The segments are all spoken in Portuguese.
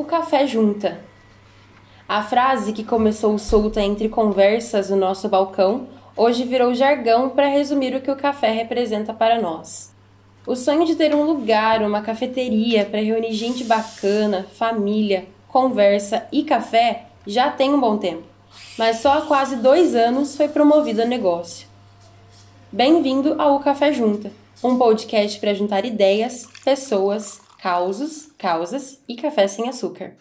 O café junta. A frase que começou solta entre conversas no nosso balcão hoje virou jargão para resumir o que o café representa para nós. O sonho de ter um lugar, uma cafeteria para reunir gente bacana, família, conversa e café já tem um bom tempo, mas só há quase dois anos foi promovido o negócio. Bem-vindo ao Café Junta, um podcast para juntar ideias, pessoas, causos, causas e café sem açúcar.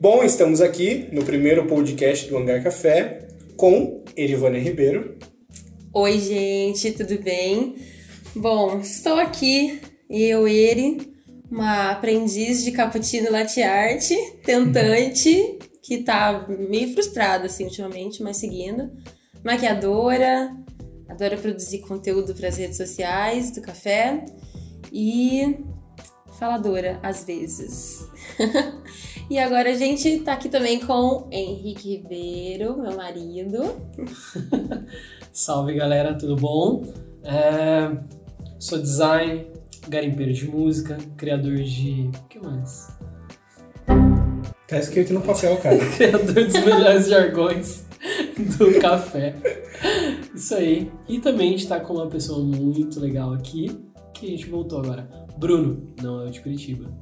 Bom, estamos aqui no primeiro podcast do Hangar Café com Erivane Ribeiro. Oi, gente, tudo bem? Bom, estou aqui, eu, Eri, uma aprendiz de cappuccino latte art, tentante, que tá meio frustrada, assim, ultimamente, mas seguindo. Maquiadora, adora produzir conteúdo para as redes sociais do café e faladora, às vezes. e agora a gente tá aqui também com Henrique Ribeiro, meu marido. Salve galera, tudo bom? É, sou design, garimpeiro de música, criador de. O que mais? Tá escrito no papel, cara. criador dos melhores jargões do café. Isso aí. E também a gente tá com uma pessoa muito legal aqui, que a gente voltou agora. Bruno, não é o de Curitiba.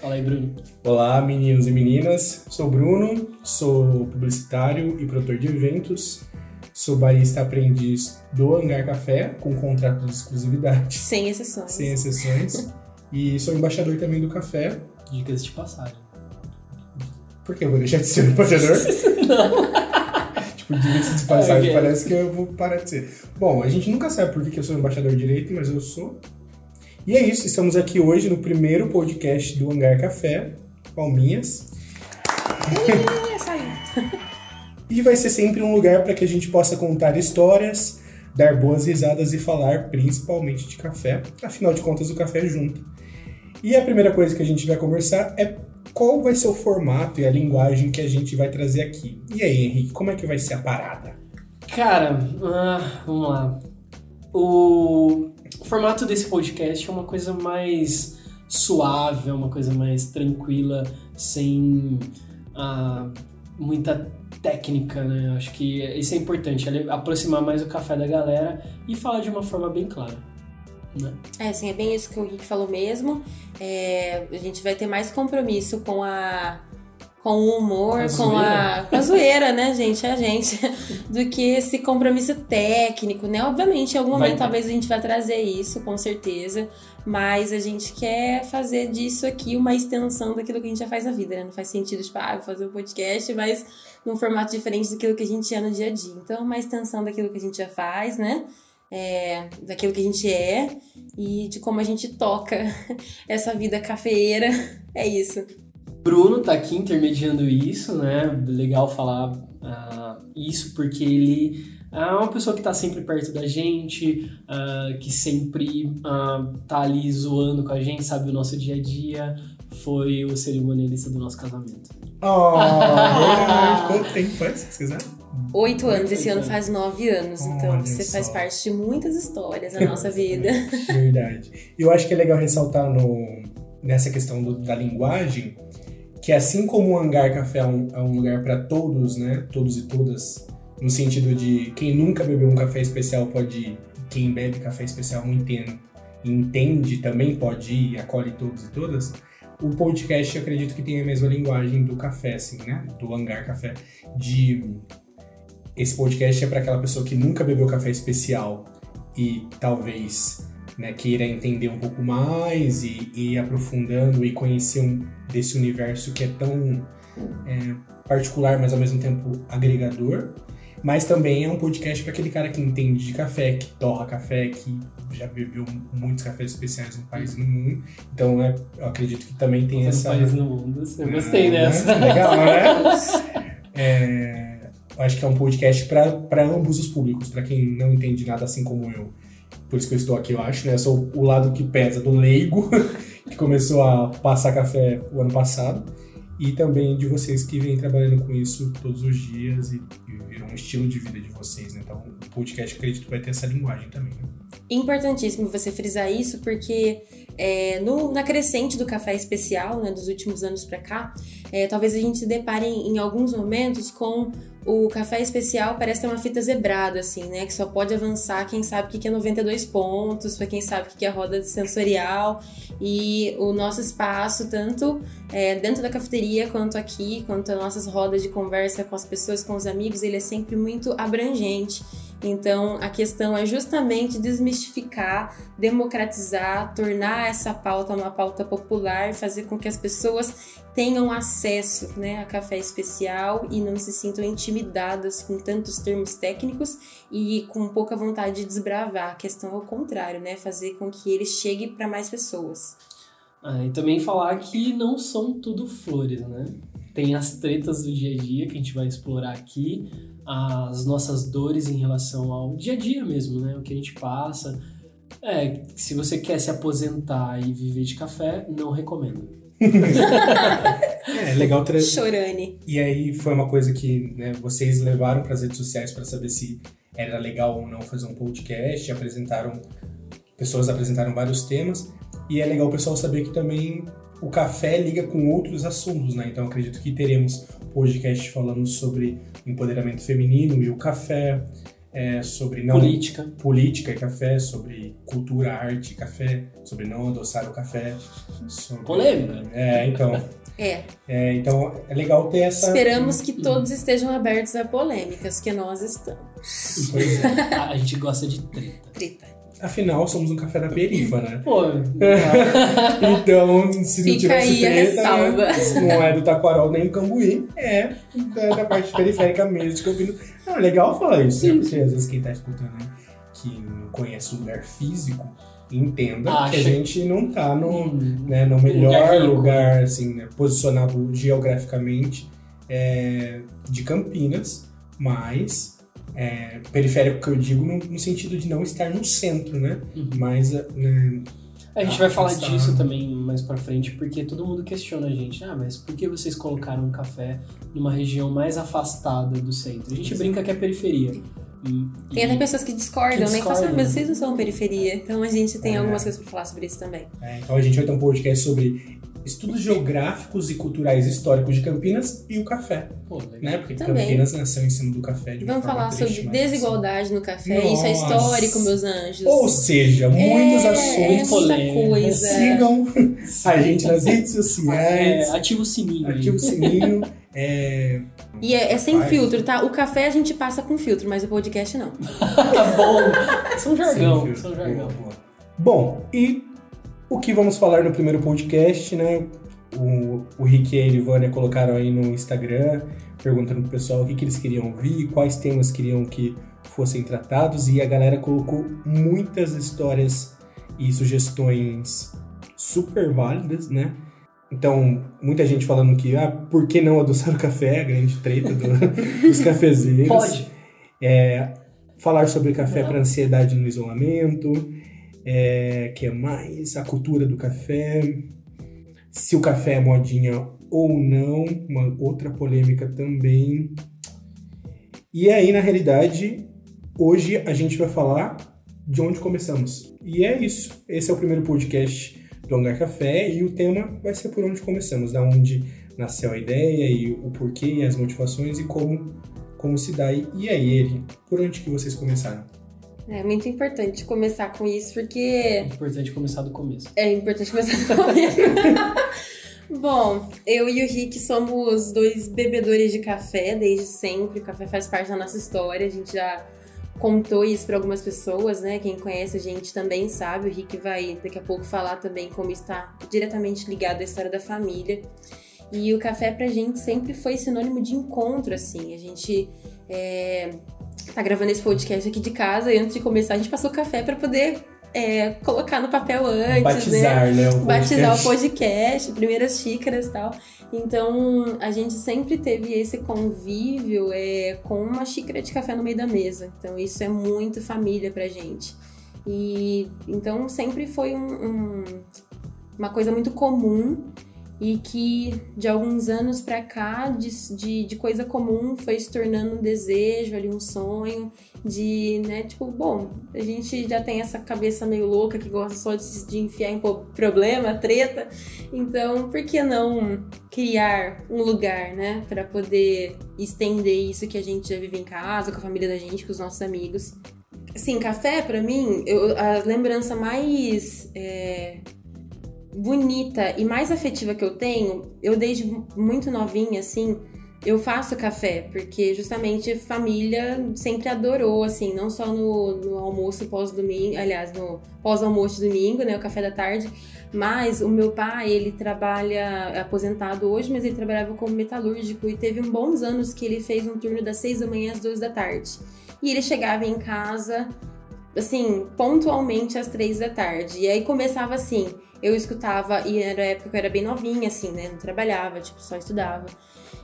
Fala aí, Bruno. Olá, meninos e meninas. Sou Bruno, sou publicitário e produtor de eventos. Sou barista aprendiz do Hangar Café, com contrato de exclusividade. Sem exceções. Sem exceções. e sou embaixador também do café. Dicas de passagem. Por que eu vou deixar de ser embaixador? não. tipo, dicas de passagem, okay. parece que eu vou parar de ser. Bom, a gente nunca sabe por que eu sou embaixador direito, mas eu sou. E é isso, estamos aqui hoje no primeiro podcast do Hangar Café. Palminhas. Ih, saiu. e vai ser sempre um lugar para que a gente possa contar histórias, dar boas risadas e falar principalmente de café. Afinal de contas, o café é junto. E a primeira coisa que a gente vai conversar é qual vai ser o formato e a linguagem que a gente vai trazer aqui. E aí, Henrique, como é que vai ser a parada? Cara, uh, vamos lá. O formato desse podcast é uma coisa mais suave, é uma coisa mais tranquila, sem uh, muita técnica, né? Acho que isso é importante, aproximar mais o café da galera e falar de uma forma bem clara. Né? É, sim, é bem isso que o Rick falou mesmo. É, a gente vai ter mais compromisso com a com o humor, a com, a, com a zoeira, né, gente? É a gente. Do que esse compromisso técnico, né? Obviamente, em algum momento talvez a gente vai trazer isso, com certeza. Mas a gente quer fazer disso aqui uma extensão daquilo que a gente já faz na vida, né? Não faz sentido, tipo, ah, vou fazer um podcast, mas num formato diferente daquilo que a gente é no dia a dia. Então, uma extensão daquilo que a gente já faz, né? É, daquilo que a gente é e de como a gente toca essa vida cafeeira. É isso. Bruno tá aqui intermediando isso, né? Legal falar uh, isso porque ele é uma pessoa que tá sempre perto da gente, uh, que sempre uh, tá ali zoando com a gente, sabe o nosso dia a dia. Foi o cerimonialista do nosso casamento. Oh. Quanto tempo faz, se quiser? Oito anos, esse ano faz nove anos, então você só. faz parte de muitas histórias da nossa vida. Verdade. Eu acho que é legal ressaltar no, nessa questão do, da linguagem que assim como o Hangar Café é um, é um lugar para todos, né? Todos e todas, no sentido de quem nunca bebeu um café especial pode ir, quem bebe café especial entende, entende também pode ir, acolhe todos e todas. O podcast, eu acredito que tem a mesma linguagem do café, assim, né? Do Hangar Café. De esse podcast é para aquela pessoa que nunca bebeu café especial e talvez né, queira entender um pouco mais e, e ir aprofundando e conhecer um, desse universo que é tão é, particular, mas ao mesmo tempo agregador. Mas também é um podcast para aquele cara que entende de café, que torra café, que já bebeu muitos cafés especiais no país e no mundo. Então é, eu acredito que também tem essa. No país no mundo, eu gostei ah, dessa. Legal, né? é, acho que é um podcast para ambos os públicos, para quem não entende nada assim como eu por isso que eu estou aqui, eu acho, né? Eu sou o lado que pesa do leigo, que começou a passar café o ano passado. e também de vocês que vêm trabalhando com isso todos os dias e, e viram um estilo de vida de vocês, né? Então, o podcast, acredito, vai ter essa linguagem também, né? Importantíssimo você frisar isso, porque é, no, na crescente do café especial, né, dos últimos anos para cá, é, talvez a gente se depare em, em alguns momentos com o café especial parece ter uma fita zebrada, assim, né? Que só pode avançar quem sabe o que é 92 pontos, para quem sabe o que é roda sensorial. E o nosso espaço, tanto é, dentro da cafeteria, quanto aqui, quanto as nossas rodas de conversa com as pessoas, com os amigos, ele é sempre muito abrangente. Então, a questão é justamente desmistificar, democratizar, tornar essa pauta uma pauta popular, fazer com que as pessoas tenham acesso né, a café especial e não se sintam intimidadas com tantos termos técnicos e com pouca vontade de desbravar. A questão é o contrário, né? Fazer com que ele chegue para mais pessoas. Ah, e também falar que não são tudo flores, né? Tem as tretas do dia a dia que a gente vai explorar aqui, as nossas dores em relação ao dia a dia mesmo, né? O que a gente passa. É, se você quer se aposentar e viver de café, não recomendo. é legal trazer. Chorane. E aí foi uma coisa que né, vocês levaram para as redes sociais para saber se era legal ou não fazer um podcast, apresentaram pessoas apresentaram vários temas e é legal o pessoal saber que também o café liga com outros assuntos, né? Então acredito que teremos podcast falando sobre empoderamento feminino e o café, é, sobre não política, política e café, sobre cultura, arte e café, sobre não adoçar o café, sobre... polêmica. É, então. É. é. Então é legal ter essa. Esperamos que todos estejam abertos a polêmicas, que nós estamos. Pois é. A gente gosta de treta. Treta. Afinal, somos um café da perifa, né? Pô. então, se Fica não tivesse treta, ressalva. não é do Taquaral nem do Cambuí, é da, da parte periférica mesmo de Campinas. É legal falar isso, né? Porque às vezes quem tá escutando aí, que não conhece o lugar físico, entenda Acha. que a gente não tá no, Hum. né, no melhor Lugar lugar, assim, né, posicionado geograficamente é, de Campinas, mas é, periférico que eu digo no, no sentido de não estar no centro, né? Uhum. Mas né, A gente Ah, vai falar está. disso também mais pra frente, porque todo mundo questiona a gente. Ah, mas por que vocês colocaram um café numa região mais afastada do centro? A gente Exato. brinca que é periferia. Hum, Tem e- até pessoas que discordam, Que né? Que falam, discordam. ah, mas vocês não são periferia. Então a gente tem É. algumas coisas pra falar sobre isso também. É, então a gente vai ter um podcast sobre estudos geográficos e culturais históricos de Campinas e o café, Pô, legal. né? Porque Também. Campinas nasceu em cima do café de Vamos falar triste, sobre mas, assim, desigualdade no café. Isso é Nossa. histórico, meus anjos. Ou seja, muitos é, assuntos. É muita polêmicos. coisa. Sigam a gente nas redes É, sociais, ativa o sininho ativa o sininho. É, E é, é sem Vai. filtro, tá? O café a gente passa com filtro, mas o podcast não. tá bom. São jargão, são jargão. Boa, boa. Bom, e o que vamos falar no primeiro podcast, né? O, o Rick e a Elivânia colocaram aí no Instagram, perguntando pro pessoal o que, que eles queriam ouvir, quais temas queriam que fossem tratados, e a galera colocou muitas histórias e sugestões super válidas, né? Então, muita gente falando que, ah, por que não adoçar o café? A grande treta do- dos cafezeiros. Pode. É, falar sobre café para ansiedade no isolamento, é, que é mais a cultura do café, se o café é modinha ou não, uma outra polêmica também. E aí, na realidade, hoje a gente vai falar de onde começamos. E é isso. Esse é o primeiro podcast do Hangar Café e o tema vai ser por onde começamos, da onde nasceu a ideia e o porquê e as motivações e como como se dá. E e aí, ele, por onde que vocês começaram? É muito importante começar com isso, porque É importante começar do começo. é importante começar com isso. Bom, eu e o Rick somos dois bebedores de café desde sempre. O café faz parte da nossa história. A gente já contou isso para algumas pessoas, né? Quem conhece a gente também sabe. O Rick vai daqui a pouco falar também como está diretamente ligado à história da família. E o café pra gente sempre foi sinônimo de encontro, assim. A gente é, tá gravando esse podcast aqui de casa e antes de começar a gente passou café para poder é, colocar no papel antes, né? Batizar, né? o batizar o podcast. podcast, primeiras xícaras e tal. Então, a gente sempre teve esse convívio é, com uma xícara de café no meio da mesa. Então, isso é muito família pra gente. E então sempre foi um- um- uma coisa muito comum. E que de alguns anos para cá, de, de, de, coisa comum, foi se tornando um desejo, ali um sonho, de, né, tipo, bom, a gente já tem essa cabeça meio louca que gosta só de, de enfiar em problema, treta, então por que não criar um lugar, né, para poder estender isso que a gente já vive em casa, com a família da gente, com os nossos amigos. Assim, café, para mim, eu, a lembrança mais é, bonita e mais afetiva que eu tenho, eu desde muito novinha, assim, eu faço café, porque justamente família sempre adorou, assim, não só no, no almoço pós-domingo, aliás, no pós-almoço de domingo, né, o café da tarde, mas o meu pai, ele trabalha, é aposentado hoje, mas ele trabalhava como metalúrgico e teve bons anos que ele fez um turno das seis da manhã às duas da tarde. E ele chegava em casa, assim, pontualmente às três da tarde. E aí começava assim, eu escutava, e era época que eu era bem novinha, assim, né? Não trabalhava, tipo, só estudava.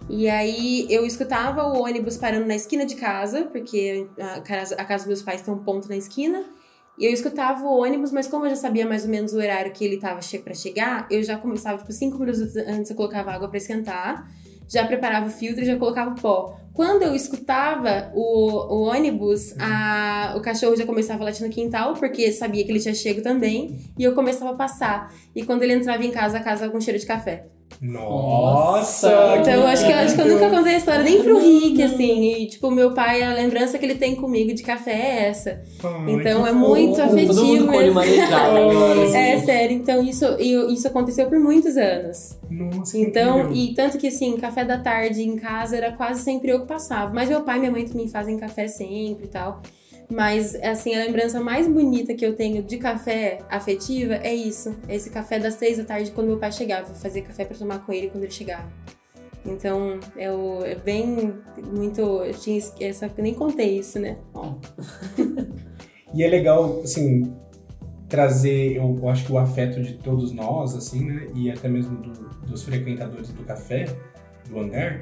E aí eu escutava o ônibus parando na esquina de casa, porque a casa, a casa dos meus pais tem um ponto na esquina. E eu escutava o ônibus, mas como eu já sabia mais ou menos o horário que ele tava che para chegar, eu já começava, tipo, cinco minutos antes eu colocava água para esquentar já preparava o filtro e já colocava o pó. Quando eu escutava o, o ônibus, a, o cachorro já começava a latir no quintal, porque sabia que ele tinha chego também, e eu começava a passar. E quando ele entrava em casa, a casa com cheiro de café. Nossa! Então eu acho que, eu acho que eu nunca contei a história nem pro Rick, assim. E, tipo, meu pai, a lembrança que ele tem comigo de café é essa. Ai, então é muito afetivo. Todo mundo com olho. É sério, então isso, isso aconteceu por muitos anos. Nossa, Então, e tanto que assim, café da tarde em casa era quase sempre eu que passava. Mas meu pai e minha mãe também fazem café sempre e tal. Mas, assim, a lembrança mais bonita que eu tenho de café afetiva é isso. É esse café das três da tarde quando meu pai chegava. Eu fazia café pra tomar com ele quando ele chegava. Então, o- é bem, muito... Eu tinha es- essa, eu nem contei isso, né? Ó. E é legal, assim, trazer, eu, eu acho que o afeto de todos nós, assim, né? E até mesmo do- dos frequentadores do café, do hangar,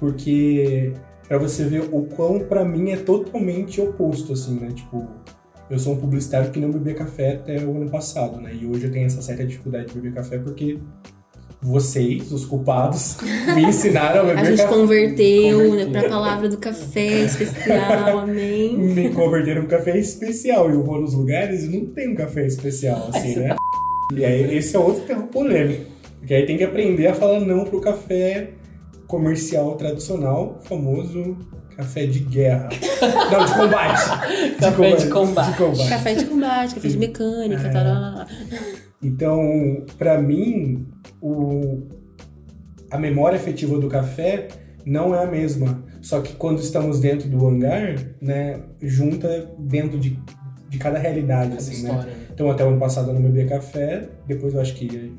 porque para você ver o quão pra mim é totalmente oposto, assim, né? Tipo, eu sou um publicitário que não bebia café até o ano passado, né? E hoje eu tenho essa certa dificuldade de beber café porque vocês, os culpados, me ensinaram a beber A gente café. converteu, Converteu. né, pra palavra do café especial, amém. me converteram um café especial. E eu vou nos lugares e não tem um café especial, assim, né? E aí, esse é outro termo polêmico. Porque aí tem que aprender a falar não pro café comercial tradicional, famoso café de guerra. Não, de combate. Café de combate. De combate. Café de combate, café de mecânica, É. Então, pra mim, o... a memória afetiva do café não é a mesma. Só que quando estamos dentro do hangar, né, junta dentro de, de cada realidade, Essa assim, né? história. né? Então, até o ano passado eu não bebia café, depois eu acho que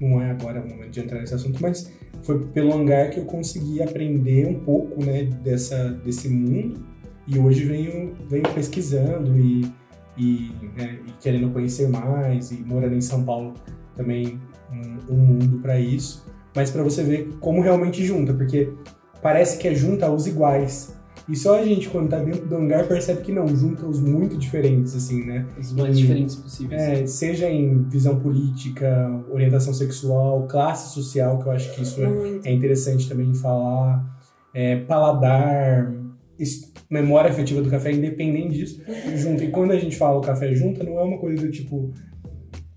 não é agora o momento de entrar nesse assunto, mas foi pelo hangar que eu consegui aprender um pouco, né, dessa, desse mundo, e hoje venho, venho pesquisando e, e, né, e querendo conhecer mais, e morando em São Paulo também um, um mundo para isso, mas para você ver como realmente junta, porque parece que é junta os iguais, e só a gente, quando tá dentro do hangar, percebe que não, junta os muito diferentes, assim, né? Os mais E- diferentes possíveis. É, seja em visão política, orientação sexual, classe social, que eu acho que isso é, é interessante também falar, é, paladar, memória afetiva do café, independente disso, junto. E quando a gente fala o café junto, não é uma coisa do tipo.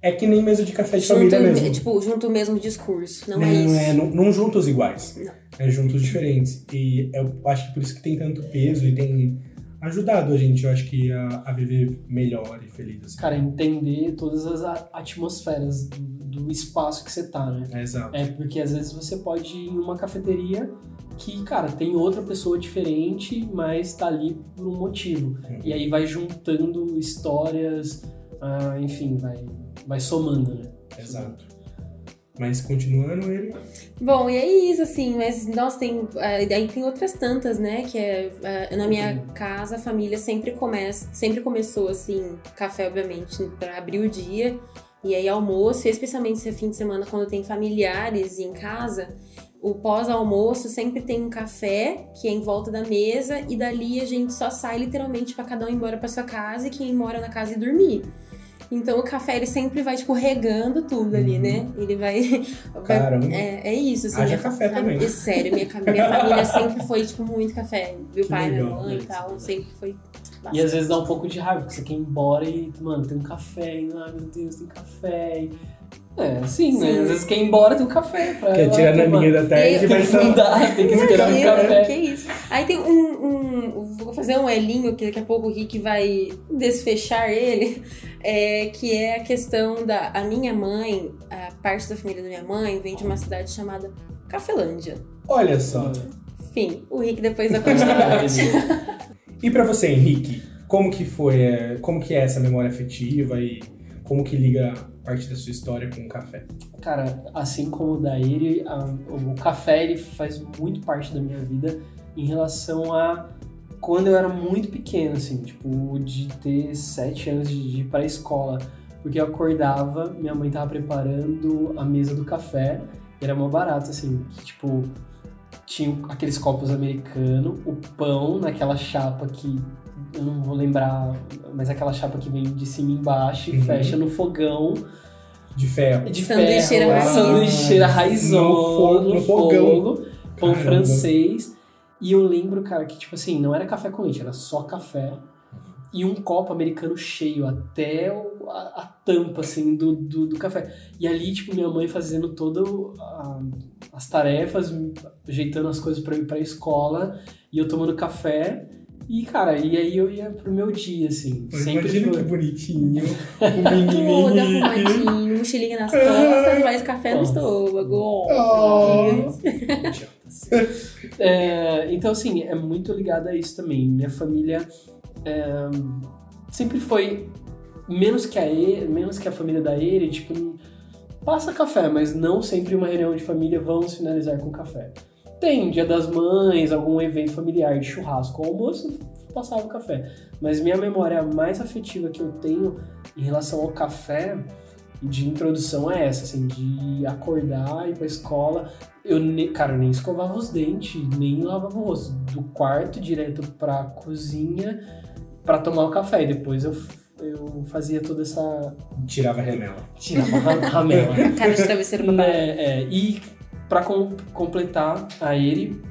É que nem mesa de café de Junto, família mesmo. tipo, junto o mesmo discurso, não, Não, é isso. é, não, não juntos iguais. Não. É juntos diferentes. E eu acho que por isso que tem tanto peso e tem ajudado a gente, eu acho que, a, a viver melhor e feliz. Assim. Cara, entender todas as atmosferas do, do espaço que você tá, né? É, exato. É porque às vezes você pode ir em uma cafeteria que, cara, tem outra pessoa diferente, mas tá ali por um motivo. E aí vai juntando histórias, ah, enfim, vai, vai somando, né? Exato. Mas continuando ele. Bom, e é isso, assim, mas nossa, tem. ah, Aí tem outras tantas, né? Que é. ah, Na minha casa, a família sempre começa, sempre começou, assim, café, obviamente, pra abrir o dia. E aí almoço, e especialmente se é fim de semana, quando tem familiares em casa, o pós-almoço sempre tem um café que é em volta da mesa, e dali a gente só sai literalmente pra cada um ir embora pra sua casa e quem mora na casa e dormir. Então o café ele sempre vai, tipo, regando tudo ali, né? Ele vai. vai- é, é isso, assim. Haja minha café fa- também. É sério, minha, minha família sempre foi, tipo, muito café. Meu Que pai, minha legal, mãe e tal, sempre foi. E às vezes dá um pouco de raiva, porque você quer ir embora e, mano, tem um café, e, ai meu Deus, tem café. E... É, assim, né? Sim. Às vezes quer ir embora, tem um café pra Quer tirar na linha da tarde e Eu- vai Não dá, tem que esperar um Que- café. Que isso. Aí tem um, um- Vou fazer um elinho que daqui a pouco o Rick vai desfechar ele. é, que é a questão da. A minha mãe, a parte da família da minha mãe, vem de uma cidade chamada Cafelândia. Olha só. Enfim, o Rick depois da continuidade. E pra você, Henrique, como que foi, é, como que é essa memória afetiva e como que liga parte da sua história com o café? Cara, assim como o da Iri, a- o café ele faz muito parte da minha vida em relação a quando eu era muito pequeno, assim, tipo, de ter sete anos de, ir pra escola. Porque eu acordava, minha mãe tava preparando a mesa do café, e era mó barato, assim, que, tipo, tinha aqueles copos americanos, o pão naquela chapa que eu não vou lembrar, mas aquela chapa que vem de cima e embaixo e Uhum. fecha no fogão De ferro. de Sanduicheira ferro, raiz. sanduicheira raizona, No fogo- no fogo, fogão. pão Caramba. francês. E eu lembro, cara, que tipo assim, não era café com leite, era só café. E um copo americano cheio até o- a, a tampa, assim, do, do, do café. E ali, tipo, minha mãe fazendo todas as tarefas, ajeitando as coisas pra eu ir pra escola. E eu tomando café. E, cara, e aí eu ia pro meu dia, assim. Sempre Imagina foi. que bonitinho. O Todo menino Henrique. arrumadinho, mochilinha nas costas, mais café no estômago. Oh. É, então, assim, é muito ligado a isso também. Minha família é, sempre foi menos que a e, menos que a família da Ere, tipo, passa café, mas não sempre uma reunião de família vamos finalizar com café. Tem Dia das Mães, algum evento familiar de churrasco, almoço, passava o café. Mas minha memória mais afetiva que eu tenho em relação ao café de introdução é essa, assim, de acordar, ir pra escola. Eu, ne- cara, eu nem escovava os dentes, nem lavava o rosto. Do quarto direto pra cozinha pra tomar o café. E depois eu, eu fazia toda essa. Tirava a remela. Tirava a ra- ramela. Cara de travesseiro baixo. Né, é, e pra com- completar a ele,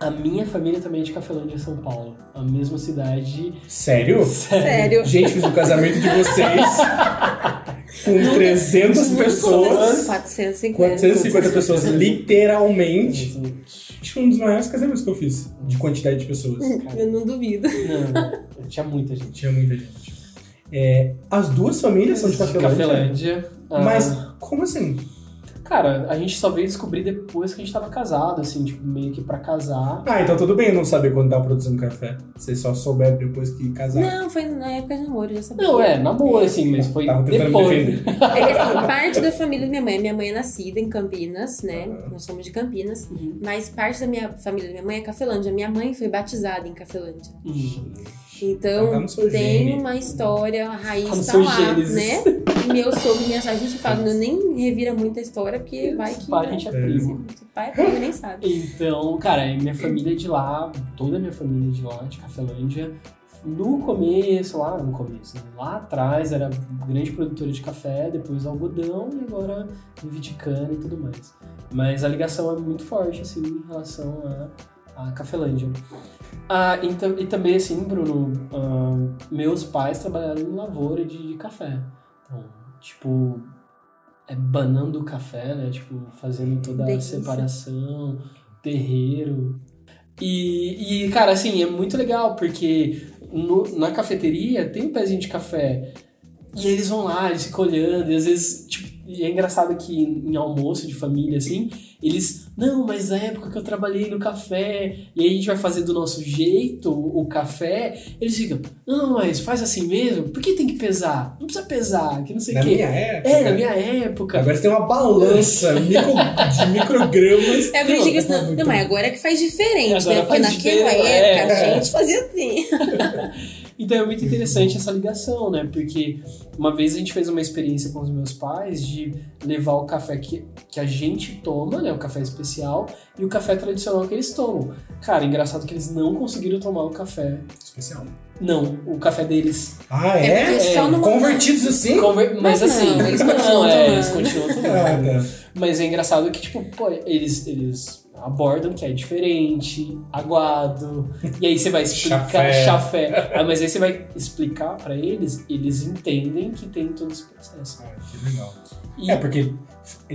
a minha família também é de Cafelândia, São Paulo. A mesma cidade. Sério? Sério. Gente, fiz o casamento de vocês com 300 pessoas. 450. 450 pessoas, literalmente. Acho que foi um dos maiores casamentos que eu fiz, de quantidade de pessoas. Eu não duvido. Não, tinha muita gente. Tinha muita gente. É, as duas famílias são de Cafelândia. Cafelândia. Ah, Mas como assim? Cara, a gente só veio descobrir depois que a gente tava casado, assim, tipo, meio que pra casar. Ah, então tudo bem eu não saber quando tava produzindo café. Vocês só souberam depois que casaram. Não, foi na época de namoro, eu já sabia. Não, é, namoro, assim, mas foi Tava me depois. defender. É que assim, parte da família da minha mãe, minha mãe é nascida em Campinas, né? Aham. Nós somos de Campinas. Uhum. Mas parte da minha família da minha mãe é Cafelândia. Minha mãe foi batizada em Cafelândia. Uhum. Então, seu tem uma história, a raiz no tá lá, gênesis. né? E meu sogro, minha a gente fala, eu nem revira muito a história, porque vai que. Pai, a gente é É. primo. Seu pai é primo, nem sabe. Então, cara, minha família é de lá, toda a minha família é de lá, de Cafelândia. No começo, lá no começo, né, lá atrás era grande produtora de café, depois algodão e agora vive de cana e tudo mais. Mas a ligação é muito forte, assim, em relação a, a Cafelândia. Ah, e, tam- e também, assim, Bruno, ah, meus pais trabalharam em lavoura de, de café. Então, tipo, é banando o café, né? Tipo, fazendo toda a Delícia. separação, terreiro. E, e, cara, assim, é muito legal, porque no- na cafeteria tem um pezinho de café. E eles vão lá, eles ficam olhando, e às vezes, tipo, e é engraçado que em almoço de família, assim, eles, não, mas na época que eu trabalhei no café, e aí a gente vai fazer do nosso jeito o café, eles ficam, não, mas faz assim mesmo? Por que tem que pesar? Não precisa pesar, que não sei o Na quê. minha época. É, na minha época. Agora você tem uma balança micro, de microgramas. É eu isso, Não, não, não, mas agora é que faz diferente, Agora né? Porque naquela época é. a gente fazia assim. Então é muito interessante essa ligação, né? Porque uma vez a gente fez uma experiência com os meus pais de levar o café que, que a gente toma, né? O café especial e o café tradicional que eles tomam. Cara, engraçado que eles não conseguiram tomar o café. Especial. Não, o café deles. Ah, É é? É, Convertidos assim? Conver- Mas, Mas assim, não, eles não, continuam é, tomando. eles continuam tomando. Ah, tá. Mas é engraçado que, tipo, pô, eles, eles abordam que é diferente, aguado, e aí você vai explicar Chafé. chafé. Ah, mas aí você vai explicar pra eles, eles entendem que tem todo esse processo. Ah, que legal. E, É, porque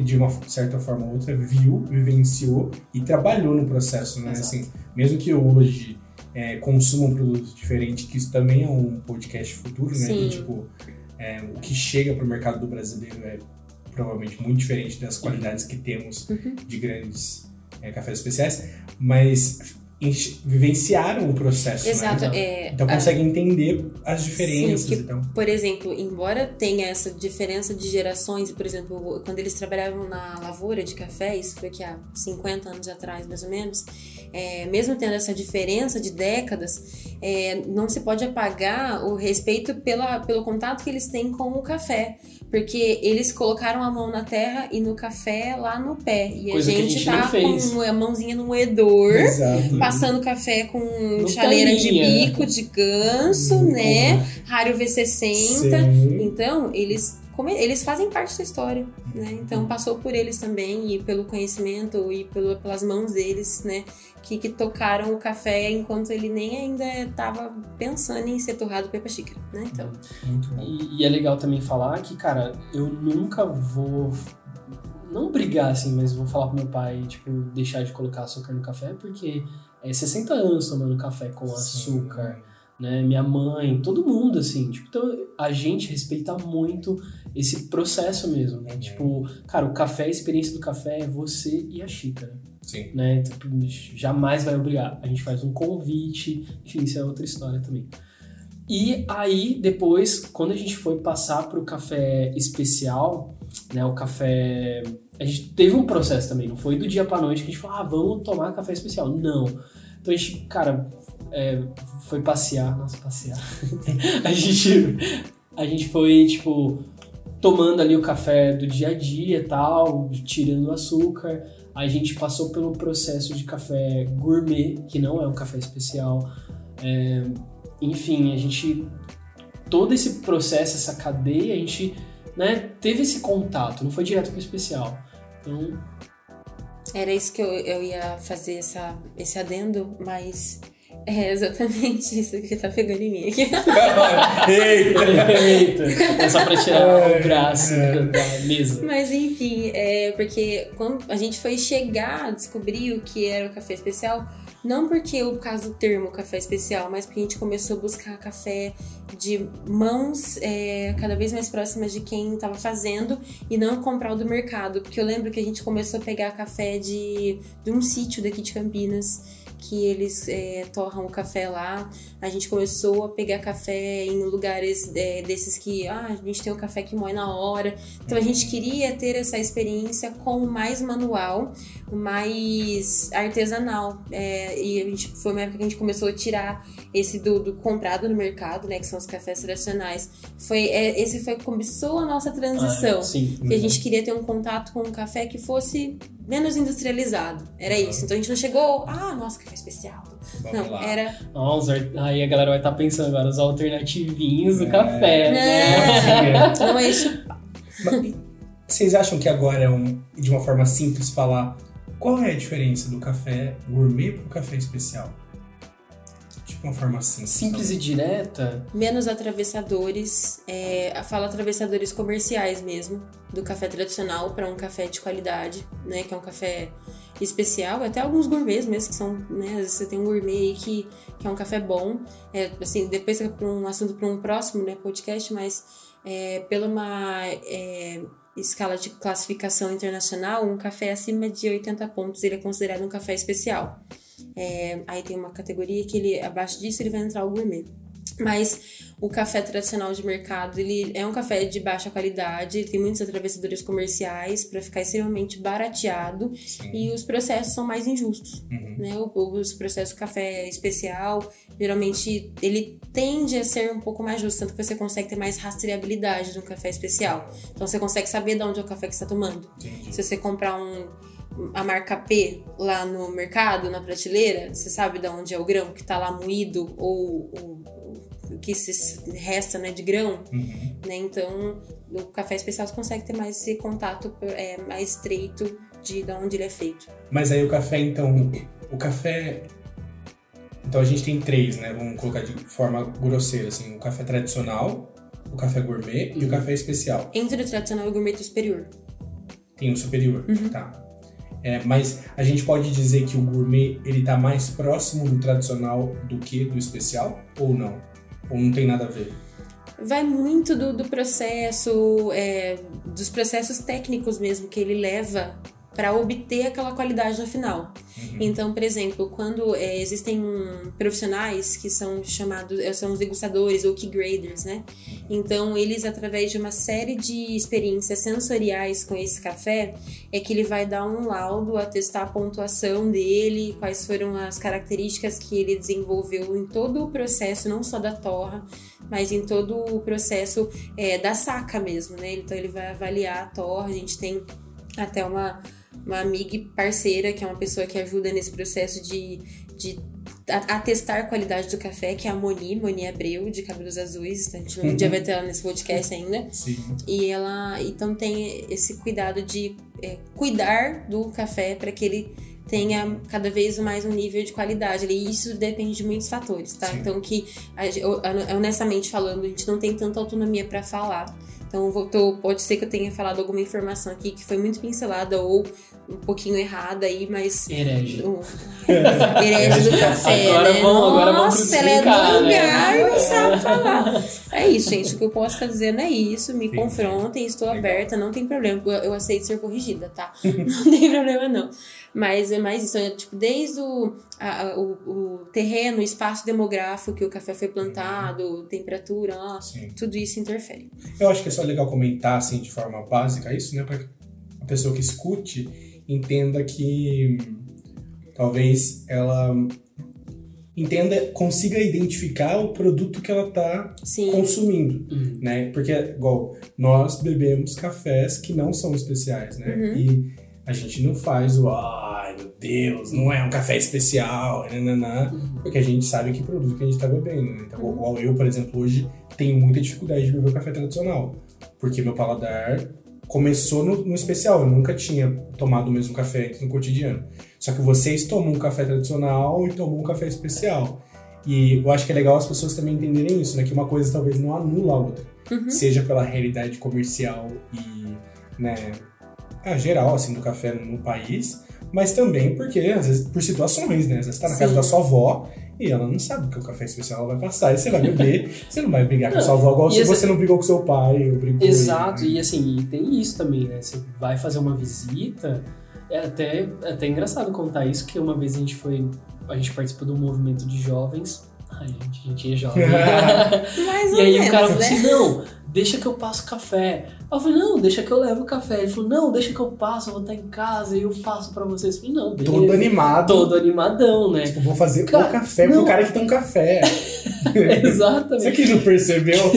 de uma certa forma ou outra viu, vivenciou e trabalhou no processo, né? Exato. Assim, mesmo que hoje é, consuma um produto diferente, que isso também é um podcast futuro, né? Que, tipo, é, o que chega para o mercado do brasileiro é provavelmente muito diferente das qualidades que temos Uhum. de grandes é, cafés especiais, mas vivenciaram o processo, né? Exato. Exato. É, Então a- conseguem entender as diferenças. Sim, que- então. Por exemplo, embora tenha essa diferença de gerações, por exemplo, quando eles trabalhavam na lavoura de café, isso foi que há 50 anos atrás, mais ou menos, é, mesmo tendo essa diferença de décadas, é, não se pode apagar o respeito pela, pelo contato que eles têm com o café. Porque eles colocaram a mão na terra e no café lá no pé. E Coisa a que a gente, gente tá não fez. com a mãozinha no moedor Exato. Passando café com chaleira de bico de ganso, Hum, né? Rário V60. Sim. Então, eles, eles fazem parte da história, né? Então, passou por eles também e pelo conhecimento e pelo, pelas mãos deles, né? Que, que tocaram o café enquanto ele nem ainda estava pensando em ser torrado para xícara, né? Então, Muito bom. e, e é legal também falar que, cara, eu nunca vou. Não brigar assim, mas vou falar pro meu pai, tipo, deixar de colocar açúcar no café, porque é 60 anos tomando café com açúcar. né? Minha mãe, todo mundo, assim. Tipo, então a gente respeita muito esse processo mesmo, né? Tipo, cara, o café, a experiência do café é você e a xícara, Sim. né? Tipo, jamais vai obrigar. A gente faz um convite, enfim, isso é outra história também. E aí, depois, quando a gente foi passar pro café especial, né? O café. A gente teve um processo também, não foi do dia pra noite que a gente falou, ah, vamos tomar café especial. Não. Então a gente, cara, é, foi passear. Nossa, passear. a gente. A gente foi, tipo, tomando ali o café do dia a dia e tal, tirando o açúcar. A gente passou pelo processo de café gourmet, que não é um café especial. É, enfim, a gente. Todo esse processo, essa cadeia, a gente né, teve esse contato, não foi direto pro especial. Então, era isso que eu, eu ia fazer essa, esse adendo, mas é exatamente isso que tá pegando em mim aqui. Eita! Eita, é só pra tirar o braço É. da mesa. Mas enfim, é porque quando a gente foi chegar a descobrir o que era o café especial, não porque o caso do termo café especial, mas porque a gente começou a buscar café de mãos é, cada vez mais próximas de quem estava fazendo e não comprar o do mercado. Porque eu lembro que a gente começou a pegar café de, de um sítio daqui de Campinas que eles é, torram o café lá. A gente começou a pegar café em lugares é, desses que ah, a gente tem o café que moe na hora. Então a gente queria ter essa experiência com mais manual, mais artesanal. É, e a gente, foi uma época que a gente começou a tirar esse do, do comprado no mercado, né? Que são os cafés tradicionais. Foi, é, esse foi começou a nossa transição. Ah, sim. Que a gente queria ter um contato com um café que fosse menos industrializado. Era Uhum. isso. Então a gente não chegou, ah, nossa, café especial. Vamos não, lá. era. Nossa, aí a galera vai estar pensando agora, os alternativinhos do É. café, né? Não, não é isso. Mas Vocês acham que agora é um, de uma forma simples falar qual é a diferença do café gourmet pro café especial? Tipo uma forma simples. Simples e direta, Menos atravessadores. É, fala atravessadores comerciais mesmo. Do café tradicional para um café de qualidade, né? Que é um café especial. Até alguns gourmets mesmo, que são, né? Às vezes você tem um gourmet aí que, que é um café bom. É, assim, depois é para um assunto para um próximo né, podcast, mas é, pela uma é, escala de classificação internacional, um café acima de 80 pontos ele é considerado um café especial. É, aí tem uma categoria que ele abaixo disso ele vai entrar o gourmet. Mas o café tradicional de mercado, ele é um café de baixa qualidade, tem muitos atravessadores comerciais para ficar extremamente barateado Sim. e os processos são mais injustos. Uhum. Né? O- Os processos café especial, geralmente ele tende a ser um pouco mais justo, tanto que você consegue ter mais rastreabilidade de um café especial. Então você consegue saber de onde é o café que você está tomando. Entendi. Se você comprar um, a marca P lá no mercado, na prateleira, você sabe de onde é o grão que tá lá moído ou o que se resta né, de grão, Uhum. né? Então, no café especial você consegue ter mais esse contato é, mais estreito de, de onde ele é feito. Mas aí o café, então. O café. Então a gente tem três, né? Vamos colocar de forma grosseira, assim. O café tradicional, o café gourmet e o café especial. Entre o tradicional e o gourmet superior. Tem o superior, tá? É, mas a gente pode dizer que o gourmet ele tá mais próximo do tradicional do que do especial? Ou não? Ou não tem nada a ver? Vai muito do, do processo, é, dos processos técnicos mesmo que ele leva para obter aquela qualidade no final. Então, por exemplo, quando é, existem profissionais que são chamados, é, são os degustadores ou key graders, né? Então, eles, através de uma série de experiências sensoriais com esse café, é que ele vai dar um laudo, atestar a pontuação dele, quais foram as características que ele desenvolveu em todo o processo, não só da torra, mas em todo o processo é, da saca mesmo, né? Então, ele vai avaliar a torra, a gente tem até uma, uma amiga e parceira, que é uma pessoa que ajuda nesse processo de, de atestar a qualidade do café, que é a Moni, Moni Abreu, de Cabelos Azuis. A gente um dia vai ter ela nesse podcast ainda. Sim. E ela então tem esse cuidado de é, cuidar do café para que ele tenha cada vez mais um nível de qualidade. E isso depende de muitos fatores, tá? Sim. Então que honestamente falando, a gente não tem tanta autonomia para falar. Então tô- pode ser que eu tenha falado alguma informação aqui que foi muito pincelada ou um pouquinho errada aí, mas Herege. o herege do café, Agora né? vamos- agora vamos Nossa, ela é do né? lugar e não sabe falar. É isso, gente. O que eu posso estar dizendo é isso. Me Entendi. confrontem, estou Legal. aberta, não tem problema. Eu, eu aceito ser corrigida, tá? Não tem problema, não. Mas é mais isso. É, tipo, desde o, a- o, o terreno, o espaço demográfico que o café foi plantado, temperatura, ó, Sim. tudo isso interfere. Eu acho que é só legal comentar, assim, de forma básica isso, né? Que a pessoa que escute entenda que hum, talvez ela entenda, consiga identificar o produto que ela tá Sim. consumindo, Hum. né? Porque, igual, nós bebemos cafés que não são especiais, né? Uhum. E a gente não faz o, ai meu Deus, não é um café especial, nananã, porque a gente sabe que produto que a gente tá bebendo, né? Então, Uhum. igual eu, por exemplo, hoje tenho muita dificuldade de beber o café tradicional, porque meu paladar começou no, no especial, eu nunca tinha tomado o mesmo café no cotidiano. Só que vocês tomam um café tradicional e tomam um café especial. E eu acho que é legal as pessoas também entenderem isso, né? Que uma coisa talvez não anula a outra. Uhum. Seja pela realidade comercial e, né, a geral, assim, do café no país, mas também porque, às vezes, por situações, né? Às vezes você tá na casa Sim. da sua avó e ela não sabe que o café especial vai passar. E você vai beber, você não vai brigar com a Não, sua avó igual se você não brigou com seu pai ou brigou Exato, né? e assim, tem isso também, né? Você vai fazer uma visita, é até, é até engraçado contar isso, que uma vez a gente foi, a gente participou de um movimento de jovens, ai gente, a gente é jovem. Mais e aí menos, o cara falou né? assim, não, deixa que eu passo café. Eu falei, não, deixa que eu levo o café. Ele falou, não, deixa que eu passo, eu vou estar em casa e eu faço pra vocês. Eu falei, não, beleza. Todo animado. Todo animadão, né? Tipo, vou fazer Cara, o café não. pro cara que tem um café. Você Exatamente. que não percebeu?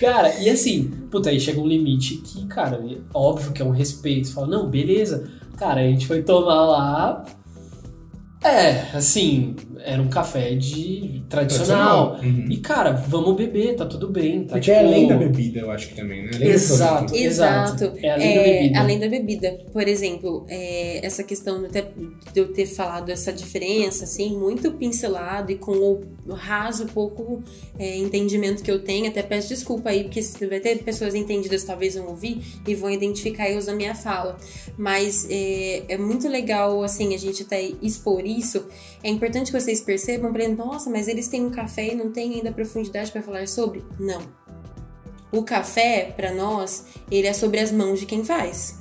Cara, e assim, puta, aí chega um limite que, cara, é óbvio que é um respeito. Você fala, não, beleza. Cara, a gente foi tomar lá. É, assim, era um café de tradicional. Uhum. E, cara, vamos beber, tá tudo bem. Tá, Porque tipo, é além da bebida, eu acho que também, né? Além Exato, exato. Exato. É além da É, bebida. além da bebida. Por exemplo, é, essa questão de, eu ter falado essa diferença, assim, muito pincelado e com o raso pouco é, entendimento que eu tenho, até peço desculpa aí, porque se- vai ter pessoas entendidas talvez vão ouvir e vão identificar erros na minha fala. Mas é, é muito legal, assim, a gente até expor isso. É importante que vocês percebam, nossa, mas eles têm um café e não têm ainda profundidade para falar sobre? Não. O café, para nós, ele é sobre as mãos de quem faz.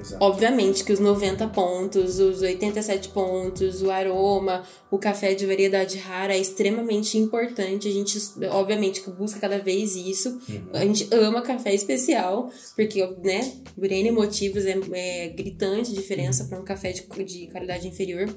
Exato. Obviamente que os 90 pontos, os 87 pontos, o aroma, o café de variedade rara é extremamente importante. A gente, obviamente, que busca cada vez isso. Uhum. A gente ama café especial, porque, né, por N motivos é, é gritante a diferença para um café de, de qualidade inferior.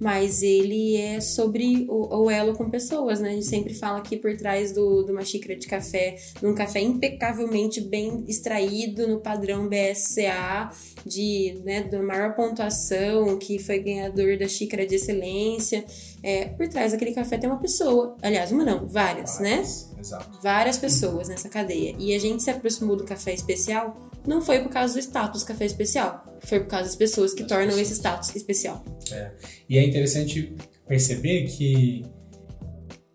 Mas ele é sobre o, o elo com pessoas, né? A gente sempre fala que por trás do, de uma xícara de café, num café impecavelmente bem extraído no padrão BSCA, de, né, da maior pontuação, que foi ganhador da xícara de excelência. É, por trás daquele café tem uma pessoa. Aliás, uma não, várias, né? Exato. Várias pessoas nessa cadeia. E a gente se aproximou do café especial não foi por causa do status café especial, foi por causa das pessoas que Das tornam pessoas. esse status especial. E é interessante perceber que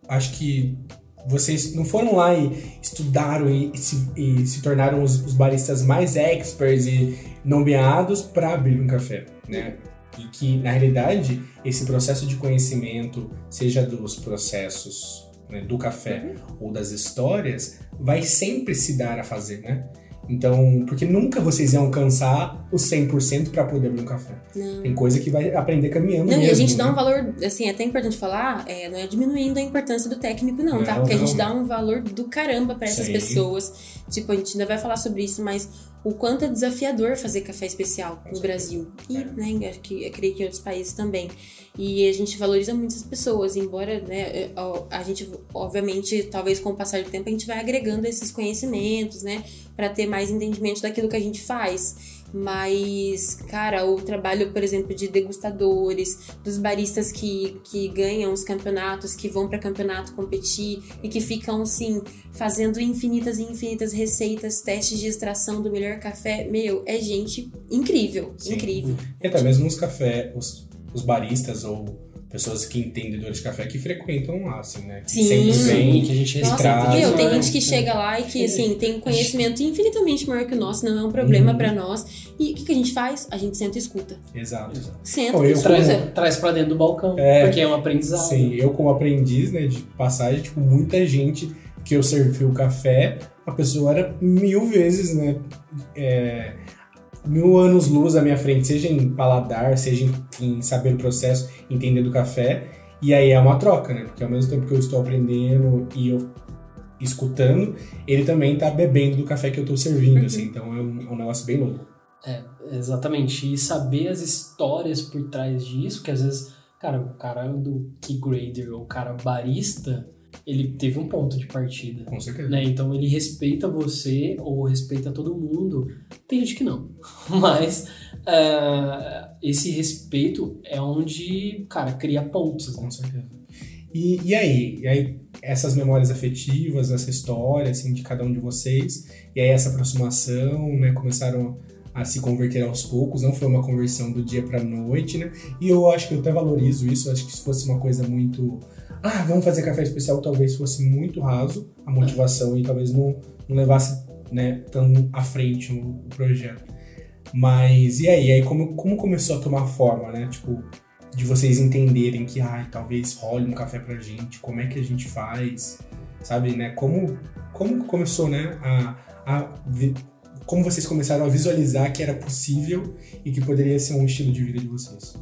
acho que vocês não foram lá e estudaram e, e se, e se tornaram os, os baristas mais experts e nomeados para abrir um café, né? E que, na realidade, esse processo de conhecimento, seja dos processos né, do café ou das histórias, vai sempre se dar a fazer, né? Então, porque nunca vocês iam alcançar o 100% para poder abrir um café. Não. Tem coisa que vai aprender caminhando Não, mesmo. e a gente né? dá um valor, assim, é até importante falar, é, não é diminuindo a importância do técnico, não, tá? Não, Porque a gente não. dá um valor do caramba pra essas pessoas. Tipo, a gente ainda vai falar sobre isso, mas o quanto é desafiador fazer café especial no. Brasil. E, É. né, acho que creio que em outros países também. E a gente valoriza muito as pessoas, embora, né, a a gente, obviamente, talvez com o passar do tempo, a gente vai agregando esses conhecimentos, né, pra ter mais entendimento daquilo que a gente faz. Mas, cara, o trabalho, por exemplo, de degustadores, dos baristas que, que ganham os campeonatos, que vão para campeonato competir e que ficam, assim, fazendo infinitas e infinitas receitas, testes de extração do melhor café, meu, é gente incrível, Sim. incrível. E até mesmo os café, os, os baristas ou pessoas que entendedores de café que frequentam lá, assim, né? Que Sim. sempre vem. que a gente Nossa, traz, meu, tem gente que chega lá e que, assim, tem um conhecimento infinitamente maior que o nosso, não é um problema Uhum. pra nós. E o que, que a gente faz? A gente senta e escuta. Exato. Senta Bom, e eu Traz, escuta. traz pra dentro do balcão, É. porque é um aprendizado. Sim, eu como aprendiz, né, de passagem, tipo, muita gente que eu servi o café, a pessoa era mil vezes, né, é, mil anos luz à minha frente, seja em paladar, seja em, em saber o processo, entender do café, e aí é uma troca, né, porque ao mesmo tempo que eu estou aprendendo e eu escutando, ele também tá bebendo do café que eu tô servindo, Uhum. assim, então é um, é um negócio bem louco. É, exatamente. E saber as histórias por trás disso, que às vezes, cara, o cara do key grader ou o cara barista, ele teve um ponto de partida. Com certeza. Né? Então ele respeita você ou respeita todo mundo. Tem gente que não. Mas ah, esse respeito é onde, cara, cria pontos. Né? Com certeza. E, e aí? E aí, essas memórias afetivas, essa história, assim, de cada um de vocês, e aí essa aproximação, né, começaram a se converter aos poucos, não foi uma conversão do dia pra noite, né, e eu acho que eu até valorizo isso, eu acho que se fosse uma coisa muito, ah, vamos fazer café especial, talvez fosse muito raso a motivação e talvez não, não levasse, né, tão à frente o, projeto. Mas, e aí? E aí como, como começou a tomar forma, né, tipo, de vocês entenderem que, ai, talvez role um café pra gente, como é que a gente faz, sabe, né? Como, como começou, né, a, a como vocês começaram a visualizar que era possível e que poderia ser um estilo de vida de vocês.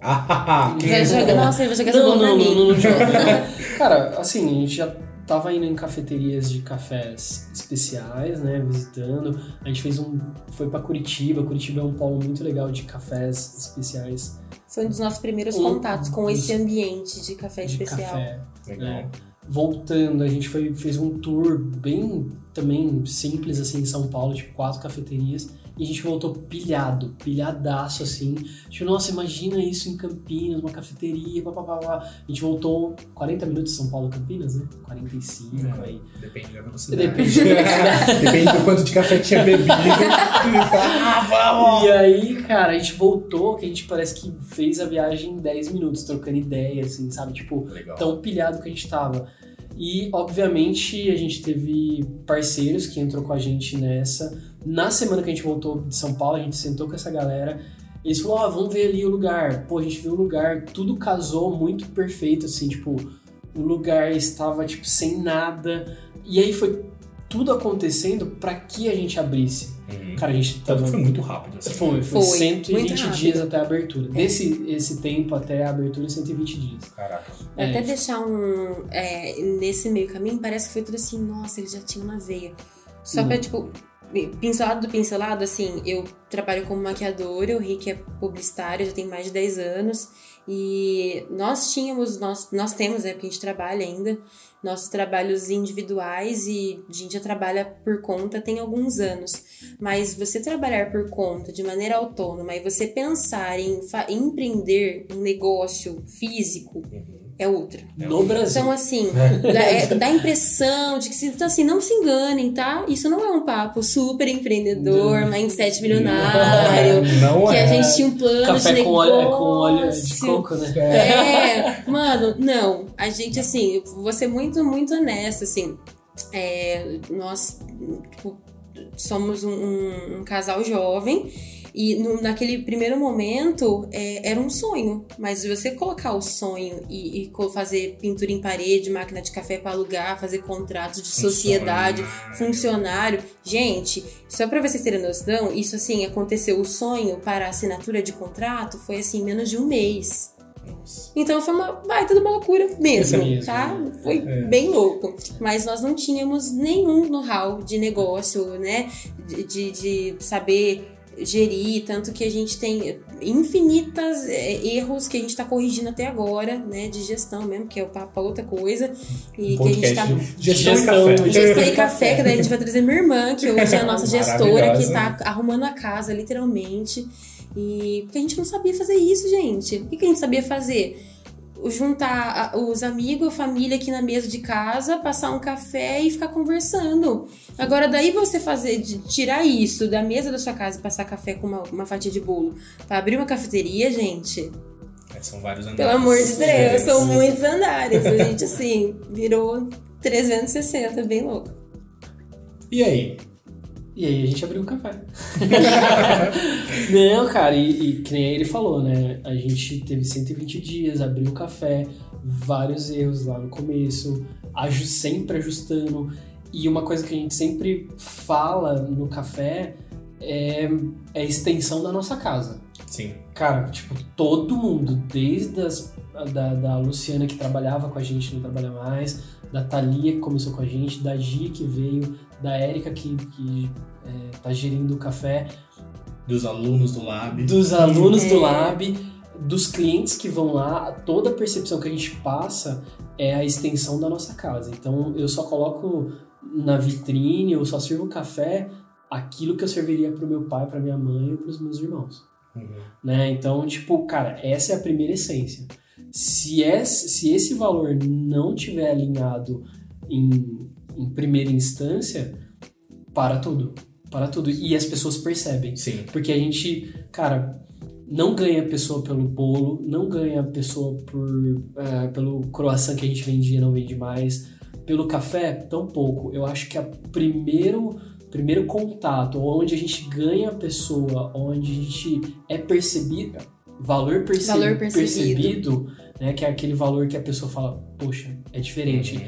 Ah, que Vai jogar, nossa, ele vai jogar essa Não, bola pra não, não, não, não joga. Cara, assim, a gente já tava indo em cafeterias de cafés especiais, né, visitando. A gente fez um, foi pra Curitiba. Curitiba é um polo muito legal de cafés especiais Foi um dos nossos primeiros Um contatos com dos- esse ambiente de café de especial. café. Legal. É. Voltando, a gente foi, fez um tour bem também simples assim em São Paulo, tipo quatro cafeterias, e a gente voltou pilhado, pilhadaço assim. Tipo, nossa, imagina isso em Campinas, uma cafeteria, papapá. A gente voltou 40 minutos de São Paulo Campinas, né? 45 É. aí. Depende da velocidade. Depende Depende do quanto de café tinha bebido. ah, vamos! E aí, cara, a gente voltou, que a gente parece que fez a viagem em 10 minutos, trocando ideia, assim, sabe? Tipo, Legal. tão pilhado que a gente tava. E, obviamente, a gente teve parceiros que entrou com a gente nessa. Na semana que a gente voltou de São Paulo, a gente sentou com essa galera. Eles falaram, ó, vamos ver ali o lugar. Pô, a gente viu o lugar, tudo casou muito perfeito, assim, tipo, o lugar estava, tipo, sem nada. E aí foi tudo acontecendo para que a gente abrisse. Uhum. Cara, a gente tava... foi muito rápido. Assim. Foi, foi, Foi, 120 muito dias até a abertura. Desse esse tempo até a abertura, 120 dias. Caraca. É. Até deixar um. é, nesse meio caminho, parece que foi tudo assim, nossa, eles já tinham na veia. Só Uhum. pra, tipo, pincelado do pincelado, assim, eu trabalho como maquiadora, o Rick é publicitário, já tem mais de 10 anos. E nós tínhamos, nós, nós temos, é porque a gente trabalha ainda, nossos trabalhos individuais e a gente já trabalha por conta tem alguns anos. Mas você trabalhar por conta de maneira autônoma e você pensar em, empreender um negócio físico é outra. No Brasil. Então, assim, dá, é- dá a impressão de que, se- então, assim, não se enganem, tá? Isso não é um papo super empreendedor, mindset milionário, Não que é. a gente tinha um plano Café de com óleo, com óleo de negócio. coco, né? É, mano, não. A gente, assim, eu vou ser muito, muito honesta, assim. É, nós, tipo, somos um, um- um casal jovem e no- naquele primeiro momento é, era um sonho. Mas você colocar o sonho e, e fazer pintura em parede, máquina de café para alugar, fazer contratos de sociedade, funcionário. Gente, só pra vocês terem noção, isso assim, aconteceu o sonho para a assinatura de contrato foi assim, menos de um mês. Então foi uma baita de uma loucura mesmo, Mesmo. tá? Foi É. bem louco. Mas nós não tínhamos nenhum know-how de negócio, né? De, de, de saber gerir, tanto que a gente tem infinitas é, erros que a gente tá corrigindo até agora, né? De gestão mesmo, que é o papo outra coisa. E que a gente tá. De Gestão, Gestão, e café. Gestão e café, que daí a gente vai trazer minha irmã, que hoje é a nossa gestora, que Maravilhosa. tá arrumando a casa, literalmente. E porque a gente não sabia fazer isso, gente. O que, que a gente sabia fazer? Juntar os amigos, a família aqui na mesa de casa, passar um café e ficar conversando. Agora, daí você fazer, de- tirar isso da mesa da sua casa e passar café com uma, uma fatia de bolo pra abrir uma cafeteria, gente, É, São vários andares. pelo amor de Deus, são muitos andares. A gente, assim, virou 360, bem louco. E aí? E aí a gente abriu um café. Não, cara, e, e que nem ele falou, né? A gente teve 120 dias, abriu o café, vários erros lá no começo, aju sempre ajustando. E uma coisa que a gente sempre fala no café é, é a extensão da nossa casa. Sim. Cara, tipo, todo mundo, desde as, da, da Luciana que trabalhava com a gente, não trabalha mais, da Thalia que começou com a gente, da Gia que veio, da Érica que, que é, tá gerindo o café, Dos alunos do Lab. dos alunos do É. Lab, dos clientes que vão lá, toda a percepção que a gente passa é a extensão da nossa casa. Então eu só coloco na vitrine, eu só sirvo café aquilo que eu serviria pro meu pai, pra minha mãe ou pros meus irmãos Uhum. né? Então, tipo, cara, essa é a primeira essência. Se esse, se esse valor não tiver alinhado em, em primeira instância, para tudo. Para tudo. E as pessoas percebem. Sim. Porque a gente, cara, não ganha a pessoa pelo bolo, não ganha a pessoa por, eh, pelo croissant que a gente vendia, não vende mais. Pelo café, tão pouco. Eu acho que a primeiro primeiro contato, onde a gente ganha a pessoa, onde a gente é percebido, valor, perce- Valor percebido. percebido, né, que é aquele valor que a pessoa fala, poxa, é diferente. Uhum.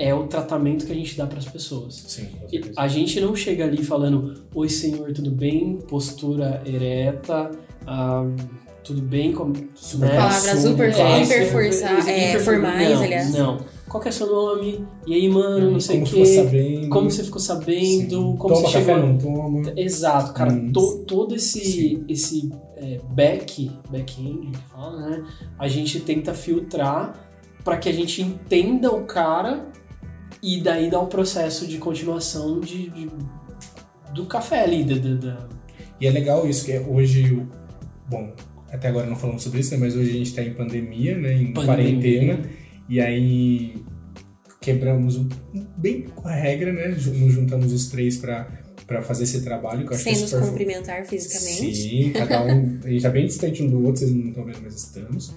É o tratamento que a gente dá para as pessoas. Sim, com E. A gente não chega ali falando, oi senhor, tudo bem? Postura ereta, ah, tudo bem? Como, Super né? Palavras super- hiper super- força- hiper- é, hiper- formais, não, aliás. Não. Qual que é seu nome? E aí, mano, não sei o Como quê. ficou sabendo? Como você ficou sabendo? Sim. Como Toma você café, chegou? não toma. Exato, cara. Hum. to- todo esse, Sim. esse é, back, back-end, né? A gente tenta filtrar para que a gente entenda o cara e daí dá um processo de continuação de, de- do café ali. Da, da- da- E é legal isso, que é hoje, o- bom, até agora não falamos sobre isso, né, mas hoje a gente tá em pandemia, né, em Pandemia. quarentena, e aí quebramos um- bem a regra, né, nos juntamos os três pra, pra fazer esse trabalho, que eu acho Sem é nos super... cumprimentar fisicamente. Sim, cada um, a gente tá bem distante um do outro, vocês não estão vendo, mas estamos.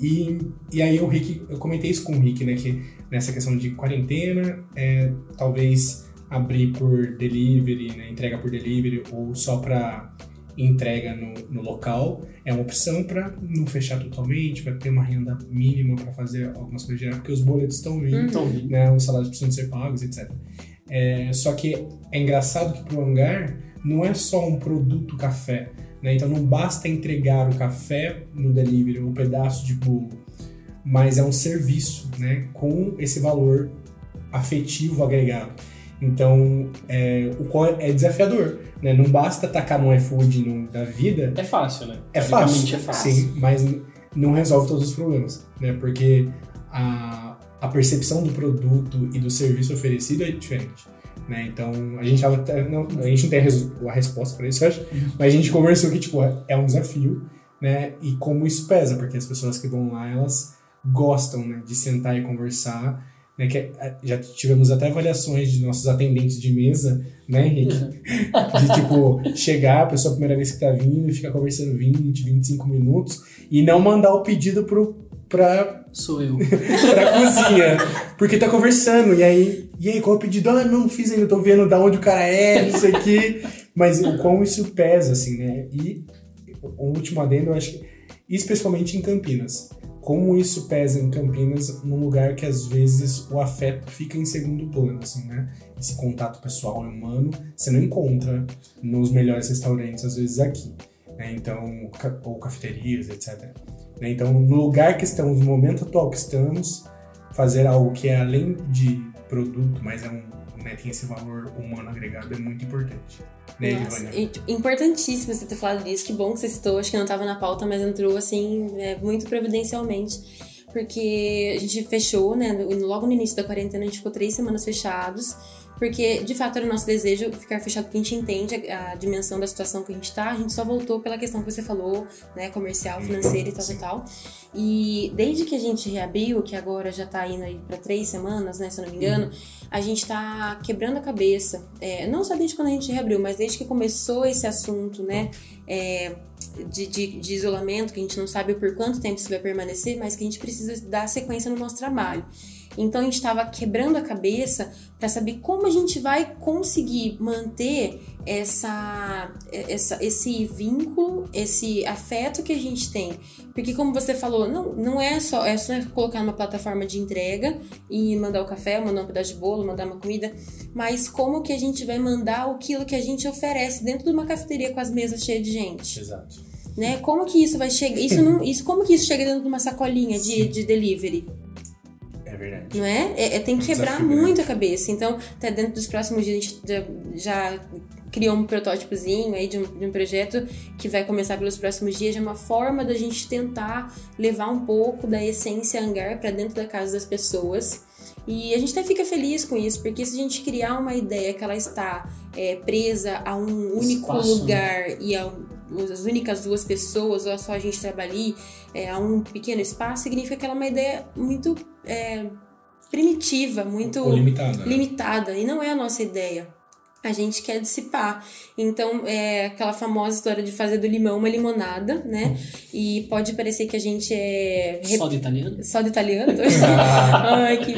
E, e aí o Rick, eu comentei isso com o Rick, né, que nessa questão de quarentena, é, talvez abrir por delivery, né, entrega por delivery ou só para entrega no, no local é uma opção para não fechar totalmente, para ter uma renda mínima para fazer algumas coisas gerar, porque os boletos estão vindo, vi. né, os salários precisam ser pagos, etc. É, só que é engraçado que pro hangar não é só um produto café, né? Então não basta entregar o café no delivery, um pedaço de bolo, mas é um serviço, né? Com esse valor afetivo agregado. Então, é, o qual é desafiador, né? Não basta tacar no iFood no, da vida. É fácil, né? É fácil, é fácil. sim, mas não resolve todos os problemas, né? Porque a, a percepção do produto e do serviço oferecido é diferente. Né? Então, a gente, não, a gente não tem a, res- a resposta para isso, acho, mas a gente conversou que tipo, é um desafio, né? E como isso pesa, porque as pessoas que vão lá, elas gostam né, de sentar e conversar. Né, que é- já tivemos até avaliações de nossos atendentes de mesa, né, Henrique? De tipo, chegar, a pessoa a primeira vez que tá vindo e ficar conversando 20, 25 minutos e não mandar o pedido pro, pra, Sou eu. pra cozinha. Porque tá conversando, e aí, e aí, qual é o pedido? Ah, não fiz ainda, tô vendo da onde o cara é, isso aqui. Mas o como isso pesa, assim, né? E o último adendo, eu acho que, especialmente em Campinas. Como isso pesa em Campinas, num lugar que às vezes o afeto fica em segundo plano, assim, né? Esse contato pessoal e humano, você não encontra nos melhores restaurantes, às vezes aqui. Né? Então, ou cafeterias, etc. Né? Então, no lugar que estamos, no momento atual que estamos, fazer algo que é além de produto, mas é um, né, tem esse valor humano agregado, é muito importante. Né, Nossa, tipo, importantíssimo você ter falado disso. Que bom que você citou. Acho que não estava na pauta, mas entrou assim, é, muito providencialmente. Porque a gente fechou, né? Logo no início da quarentena, a gente ficou três semanas fechados. Porque, de fato, era o nosso desejo ficar fechado, porque a gente entende a, a dimensão da situação que a gente tá. A gente só voltou pela questão que você falou, né? Comercial, financeira e tal, Sim. tal, tal. E desde que a gente reabriu, que agora já tá indo aí pra três semanas, né? Se eu não me engano, a gente tá quebrando a cabeça. É, não só desde quando a gente reabriu, mas desde que começou esse assunto, né? é, de, de, de isolamento, que a gente não sabe por quanto tempo isso vai permanecer, mas que a gente precisa dar sequência no nosso trabalho. Então a gente estava quebrando a cabeça para saber como a gente vai conseguir manter essa, essa, esse vínculo, esse afeto que a gente tem. Porque como você falou, não, não é só é só colocar numa plataforma de entrega e mandar o café, mandar um pedaço de bolo, mandar uma comida, mas como que a gente vai mandar aquilo que a gente oferece dentro de uma cafeteria com as mesas cheias de gente? Exato. né? Como que isso vai chegar? Isso não, isso como que isso chega dentro de uma sacolinha de, de delivery, verdade. não é? É, é- tem que Um quebrar desafio grande. muito a cabeça. Então, até dentro dos próximos dias a gente já, criou um protótipozinho aí de um, de um projeto que vai começar pelos próximos dias, de uma forma da gente tentar levar um pouco da essência hangar para dentro da casa das pessoas. E a gente até fica feliz com isso, porque se a gente criar uma ideia que ela está é, presa a um único Espaço, né? lugar e a um- as únicas duas pessoas, ou só a gente trabalha ali, é, a um pequeno espaço, significa que ela é uma ideia muito é, primitiva, muito limitada. né? limitada, e não é a nossa ideia. A gente quer dissipar. Então, é aquela famosa história de fazer do limão uma limonada, né? E pode parecer que a gente é. rep- Só de italiano? Só de italiano? Ah. Ai, que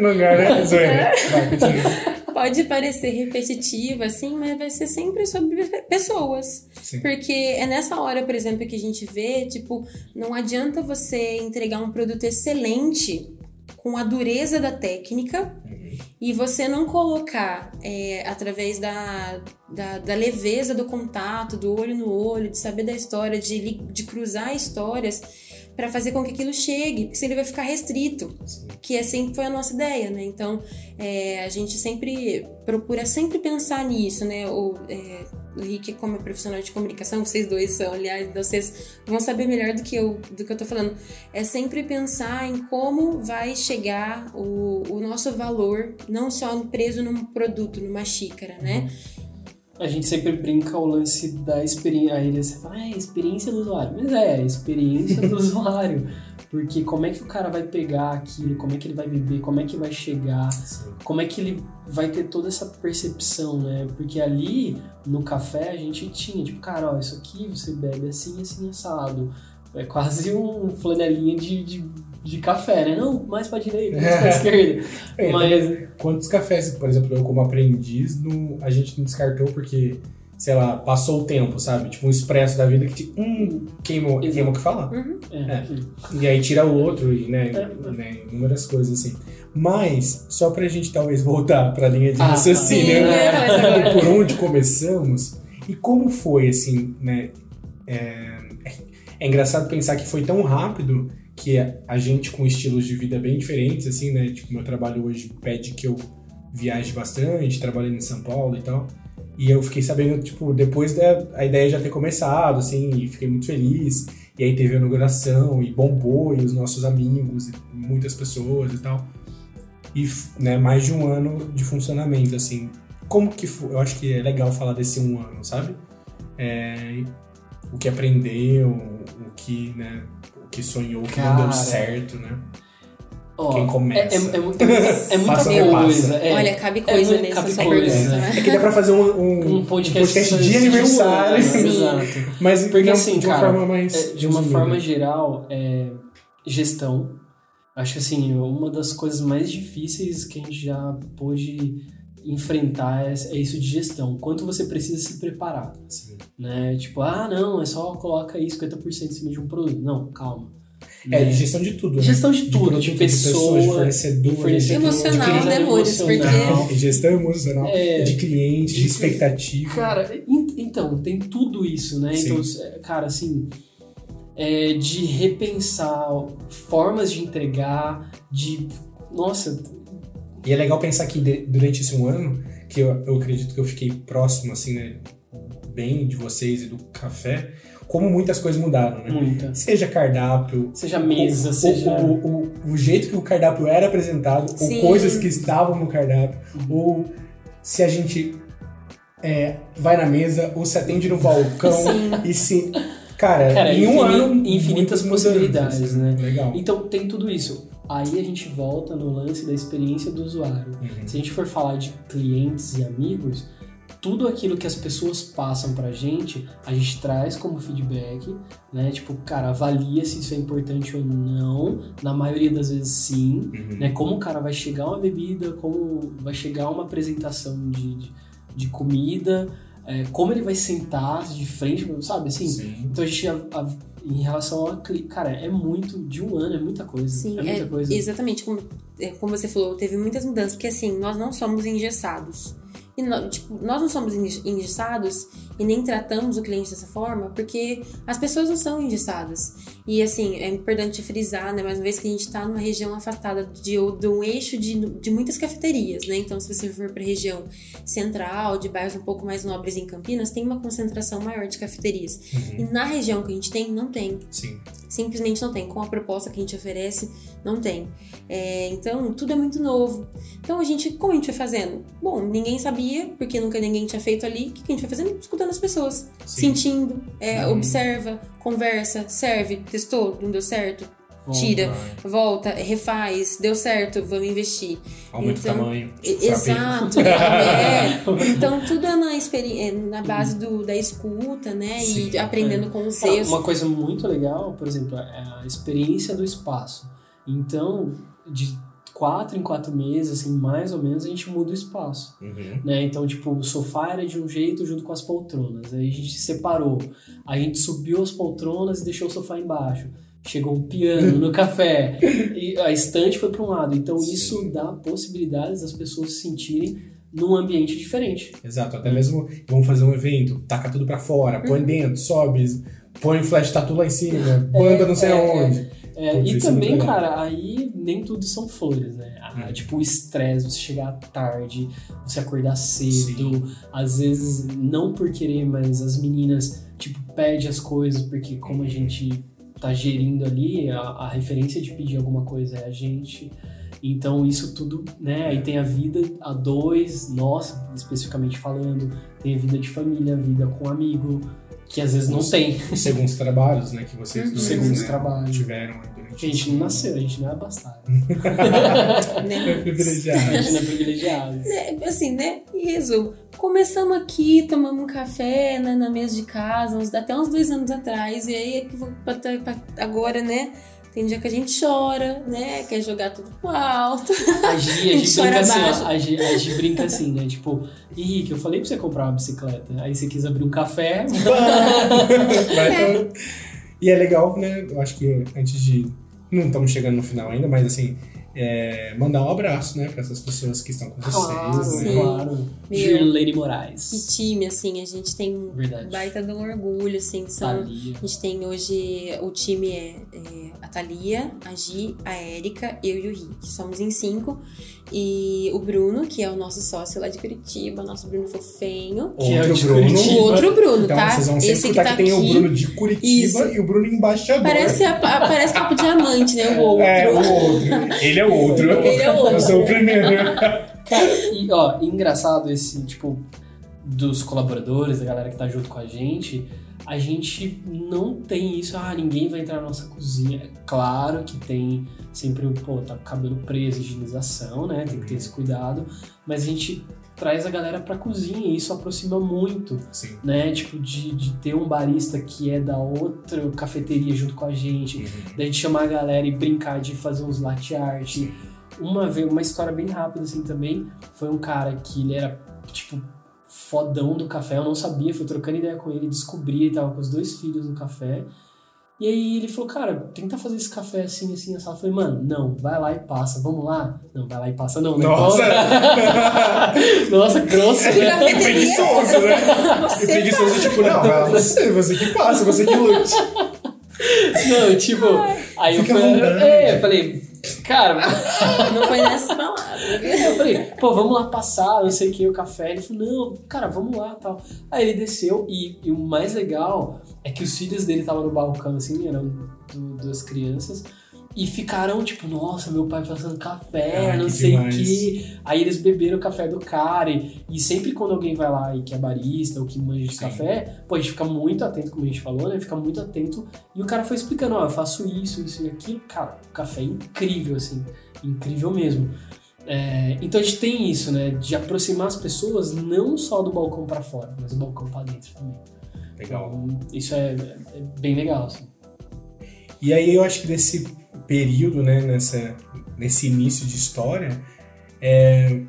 lugar, né? Continua. Pode parecer repetitivo, assim, mas vai ser sempre sobre pessoas. Sim. Porque é nessa hora, por exemplo, que a gente vê, tipo, não adianta você entregar um produto excelente com a dureza da técnica e você não colocar é, através da, da, da leveza do contato, do olho no olho, de saber da história, de, de cruzar histórias para fazer com que aquilo chegue, porque senão ele vai ficar restrito que é sempre foi a nossa ideia, né? Então é, a gente sempre procura sempre pensar nisso, né? O, é, o Rick, como é profissional de comunicação, vocês dois são, aliás, vocês vão saber melhor do que eu do que eu tô falando. É sempre pensar em como vai chegar o, o nosso valor, não só preso num produto, numa xícara, né? A gente sempre brinca o lance da experiência. Aí você fala, é, experiência do usuário. Mas é, experiência do usuário. Porque como é que o cara vai pegar aquilo, como é que ele vai beber, como é que vai chegar, Sim. como é que ele vai ter toda essa percepção, né? Porque ali no café a gente tinha, tipo, cara, ó, isso aqui você bebe assim, assim, assado. É quase um flanelinha de, de, de café, né? Não, mais pra direita, mais pra esquerda. É, Mas- então, quantos cafés, por exemplo, eu como aprendiz, não, a gente não descartou porque sei lá, passou o tempo, sabe? Tipo um expresso da vida que te, hum, queimou, Exato. queimou o que falar. Uhum. É. É. E aí tira o outro e, né, É. né, inúmeras coisas assim. Mas, só pra gente talvez voltar pra linha de Ah, raciocínio, Sim, eu né? por onde começamos e como foi, assim, né? É, é engraçado pensar que foi tão rápido que a- gente com estilos de vida bem diferentes, assim, né? Tipo, meu trabalho hoje pede que eu viaje bastante, trabalhando em São Paulo e tal. E eu fiquei sabendo, tipo, depois da a ideia já ter começado, assim, e fiquei muito feliz. E aí teve a inauguração e bombou, e os nossos amigos, e muitas pessoas e tal. E, né, mais de um ano de funcionamento, assim. Como que foi? Eu acho que é legal falar desse um ano, sabe? É, o que aprendeu, o que, né, que sonhou, que não Cara. deu certo, né? Ó, Quem começa? É, é, é muito- é muita Passa ou repassa? coisa. é. Olha, cabe coisa muito- nessa cabe sua coisa. pergunta, né? É que dá pra fazer um, um, Um podcast, de aniversário, Sim. Exato. mas Porque não, assim, de uma cara, forma mais É, de uma resumida. forma geral, é, gestão. Acho que assim, uma das coisas mais difíceis que a gente já pôde enfrentar é, isso de gestão. Quanto você precisa se preparar, Sim. né? Tipo, ah, não, é só coloca aí 50% em cima de um produto. Não, calma. É, Né? gestão de tudo, né? Gestão de tudo, produto, de pessoas, de fornecedores, de fornecedor, Emocional, de né, emocional. É, gestão emocional, É. de cliente, de De- expectativa. Cara, en- então, tem tudo isso, né? Sim. Então, cara, assim, é, de repensar formas de entregar, de. Nossa, E é legal pensar que de- durante esse um ano, que eu, eu acredito que eu fiquei próximo, assim, né, bem de vocês e do café, como muitas coisas mudaram, né? muita. Seja cardápio, Seja mesa, o, seja. o, o, o jeito que o cardápio era apresentado, Sim. ou coisas que estavam no cardápio, ou se a gente é, vai na mesa, ou se atende no balcão, Sim. e se... Cara, Cara, em um infini- ano... infinitas mudanças, possibilidades, assim, né? Legal. Então, tem tudo isso. Aí a gente volta no lance da experiência do usuário. Uhum. Se a gente for falar de clientes e amigos, tudo aquilo que as pessoas passam pra gente, a gente traz como feedback, né? Tipo, cara, avalia se isso é importante ou não. Na maioria das vezes, sim. Uhum. Né? Como o cara vai chegar uma bebida, como vai chegar uma apresentação de, de, de comida, é, como ele vai sentar de frente, sabe? Assim, Sim. então a gente, a- a- em relação a. Cara, é muito. De um ano é muita coisa. Sim, é muita é, coisa. exatamente. Como, é, como você falou, teve muitas mudanças, porque assim, nós não somos engessados. E tipo, nós não somos enges- engessados e nem tratamos o cliente dessa forma porque as pessoas não são engessadas. E assim, é importante frisar, né, mais uma vez que a gente está numa região afastada de, de um eixo de, de muitas cafeterias, né? Então, se você for para a região central, de bairros um pouco mais nobres em Campinas, tem uma concentração maior de cafeterias. Uhum. E na região que a gente tem, não tem Sim. simplesmente não tem. Com a proposta que a gente oferece, não tem. É, então, tudo é muito novo. Então, a gente, como a gente foi fazendo? Bom, ninguém sabia, porque nunca ninguém tinha feito ali. O que a gente foi fazendo? Escutando as pessoas, Sim. sentindo, é, Uhum. observa, conversa, serve, testou, não deu certo, Volta. tira, Vai. volta, refaz, deu certo, vamos investir. Aumenta Então, o tamanho. Frappé. Exato, é. Então tudo é na, experi- é na base do, da escuta, né? Sim, e aprendendo com os erros. Uma coisa muito legal, por exemplo, é a experiência do espaço. Então, de quatro em quatro meses, assim, mais ou menos, a gente muda o espaço. Uhum. Né? Então, tipo, o sofá era de um jeito junto com as poltronas. Aí a gente separou. A gente subiu as poltronas e deixou o sofá embaixo. Chegou um piano no café. E a estante foi para um lado. Então, Sim. isso dá possibilidades das pessoas se sentirem num ambiente diferente. Exato, até mesmo vamos fazer um evento, taca tudo pra fora, põe Uhum. dentro, sobe, põe flash tatu lá em cima, banda não sei é, aonde. É, Putz, e é também, cara, aí nem tudo são flores, né? Ah, Hum. Tipo, o estresse, você chegar tarde, você acordar cedo, Sim. às vezes não por querer, mas as meninas, tipo, pedem as coisas, porque como a gente tá gerindo ali, a, a referência de pedir alguma coisa é a gente. Então, isso tudo, né? Aí tem a vida a dois, nós, especificamente falando, tem a vida de família, a vida com amigo, que às vezes não Os- tem. Os segundos trabalhos, né, que vocês Uhum. dois, Segundos né, trabalhos. tiveram aí durante A gente não nasceu, a gente não é abastado. né? É privilegiado. A gente não é privilegiado. É, assim, né? Em resumo, começamos aqui, tomamos um café né, na mesa de casa, uns, até uns dois anos atrás, e aí é que vou- pra- pra- agora, né? Tem dia que a gente chora, né? Quer jogar tudo pro alto. A Gi, a Gi Chora brinca assim, ó, a Gi, a Gi brinca assim, né? Tipo, Henrique, eu falei pra você comprar uma bicicleta. Aí você quis abrir um café. Vai, então- E é legal, né? Eu acho que antes de. Não estamos chegando no final ainda, mas assim. É, mandar um abraço, né, para essas pessoas que estão com Claro, vocês. né? Claro. Meu. Girlene Que Moraes. time, assim, a gente tem um Verdade. baita de um orgulho, assim, são... Thalia. A gente tem hoje, o time é, é a Thalia, a Gi, a Érica, eu e o Rick. Somos em cinco. E o Bruno, que é o nosso sócio lá de Curitiba, nosso Bruno Fofenho. Que é o Bruno. Curitiba. O outro Bruno, Então tá? vocês vão Esse que tá que tem o aqui. Bruno de Curitiba Isso. e o Bruno embaixador. Parece, a, parece papo diamante, né? O outro. É, o outro. Ele é o outro. Ele é o outro. Eu sou o primeiro. Cara, e ó, engraçado esse, tipo, dos colaboradores, da galera que tá junto com a gente, a gente não tem isso, ah, ninguém vai entrar na nossa cozinha. Claro que tem sempre, pô, tá com o cabelo preso, higienização, né? Tem que ter esse cuidado, mas a gente traz a galera pra cozinha e isso aproxima muito, Sim. né? Tipo, de, de ter um barista que é da outra cafeteria junto com a gente, da gente chamar a galera e brincar de fazer uns latte art. Uma vez, uma história bem rápida assim também, foi um cara que ele era, tipo, fodão do café, eu não sabia, fui trocando ideia com ele, descobri, ele tava com os dois filhos no café. E aí ele falou, cara, tenta fazer esse café assim, assim, assim. Eu falei, mano, não, vai lá e passa, vamos lá? Não, vai lá e passa, não, né? Nossa! Nossa, grosso, né? é preguiçoso, né? E Você preguiçoso, tipo, não, vai lá você, você que passa, você que lute. Não, tipo, aí eu Fica à falei, vontade. é, eu falei, cara, não foi nessas palavras. Eu falei, pô, vamos lá passar, não sei o que, o café. Ele falou, não, cara, vamos lá tal. Aí ele desceu e, e o mais legal é que os filhos dele estavam no balcão, assim, eram du- duas crianças. E ficaram tipo, nossa, meu pai passando café, Ah, não sei o que. Aí eles beberam o café do cara. E, e sempre quando alguém vai lá e que é barista ou que manja de Sim. café, pô, a gente fica muito atento, como a gente falou, né? Fica muito atento. E o cara foi explicando, ó, eu faço isso, isso e aquilo. Cara, o café é incrível, assim. Incrível mesmo. É, então a gente tem isso, né? De aproximar as pessoas não só do balcão pra fora, mas do balcão pra dentro também. Legal. Então, isso é, é bem legal, assim. E aí eu acho que nesse período, né, nessa, nesse início de história, é,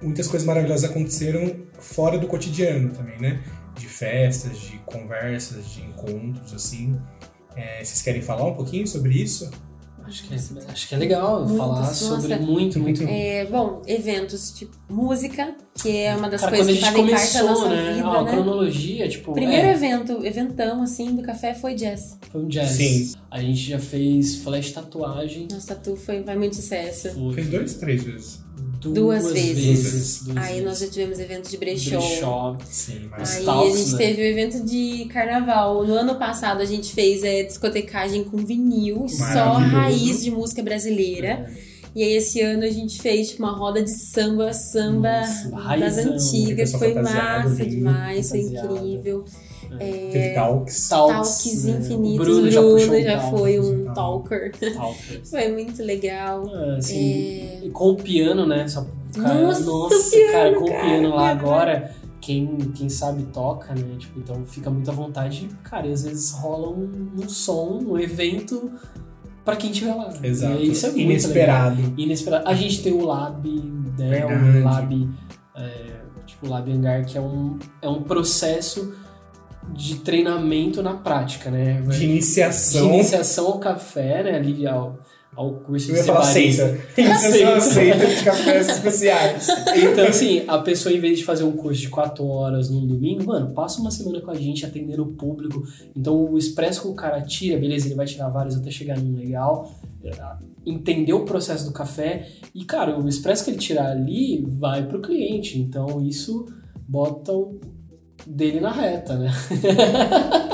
muitas coisas maravilhosas aconteceram fora do cotidiano também, né? De festas, de conversas, de encontros, assim. É, vocês querem falar um pouquinho sobre isso? Acho que é, acho que é legal Muitas, falar nossa. sobre muito, muito. É, bom, eventos tipo música, que é uma das Cara, coisas quando a que gente fazem parte da começou, nossa né? vida, a né? cronologia, tipo. Primeiro é, evento, eventão, assim, do café foi jazz. foi um jazz. Sim. A gente já fez flash tatuagem. Nossa tatu foi, vai muito sucesso. Foi Fez dois, três vezes. Duas vezes. vezes, duas Aí nós vezes. já tivemos eventos de brechó. Brechó. Sim, mas... Aí Talks, a gente né? teve o evento de carnaval. No ano passado a gente fez é, discotecagem com vinil, só raiz de música brasileira. É. E aí esse ano a gente fez tipo, uma roda de samba, samba Nossa, das raizão. antigas. Foi massa lindo. demais, foi incrível. Teve talks. Talks né? infinitos. O Bruno já puxou um já talk, foi um talk. talker. Foi muito legal. Ah, assim, É. e com o piano, né? Só, cara, Nossa, nossa, o piano, cara, com o cara, piano lá agora, quem, quem sabe toca, né? Tipo, então fica muito à vontade. Cara, e às vezes rola um, um som, um evento pra quem estiver lá. Exato. E isso é muito Inesperado. legal. Inesperado. A gente tem o Lab, né? Verdade. O Lab, é, tipo, o Lab Hangar, que é um, é um processo de treinamento na prática, né? De De iniciação. iniciação ao café, né? Ali ao, ao curso Eu de ia falar barista. seita. Iniciação seita de cafés especiais. Então, assim, a pessoa, em vez de fazer um curso de quatro horas num domingo, mano, passa uma semana com a gente atendendo o público. Então, o expresso que o cara tira, beleza, ele vai tirar vários até chegar num legal. é, Entender o processo do café. E, cara, o expresso que ele tirar ali vai pro cliente. Então, isso bota o dele na reta, né?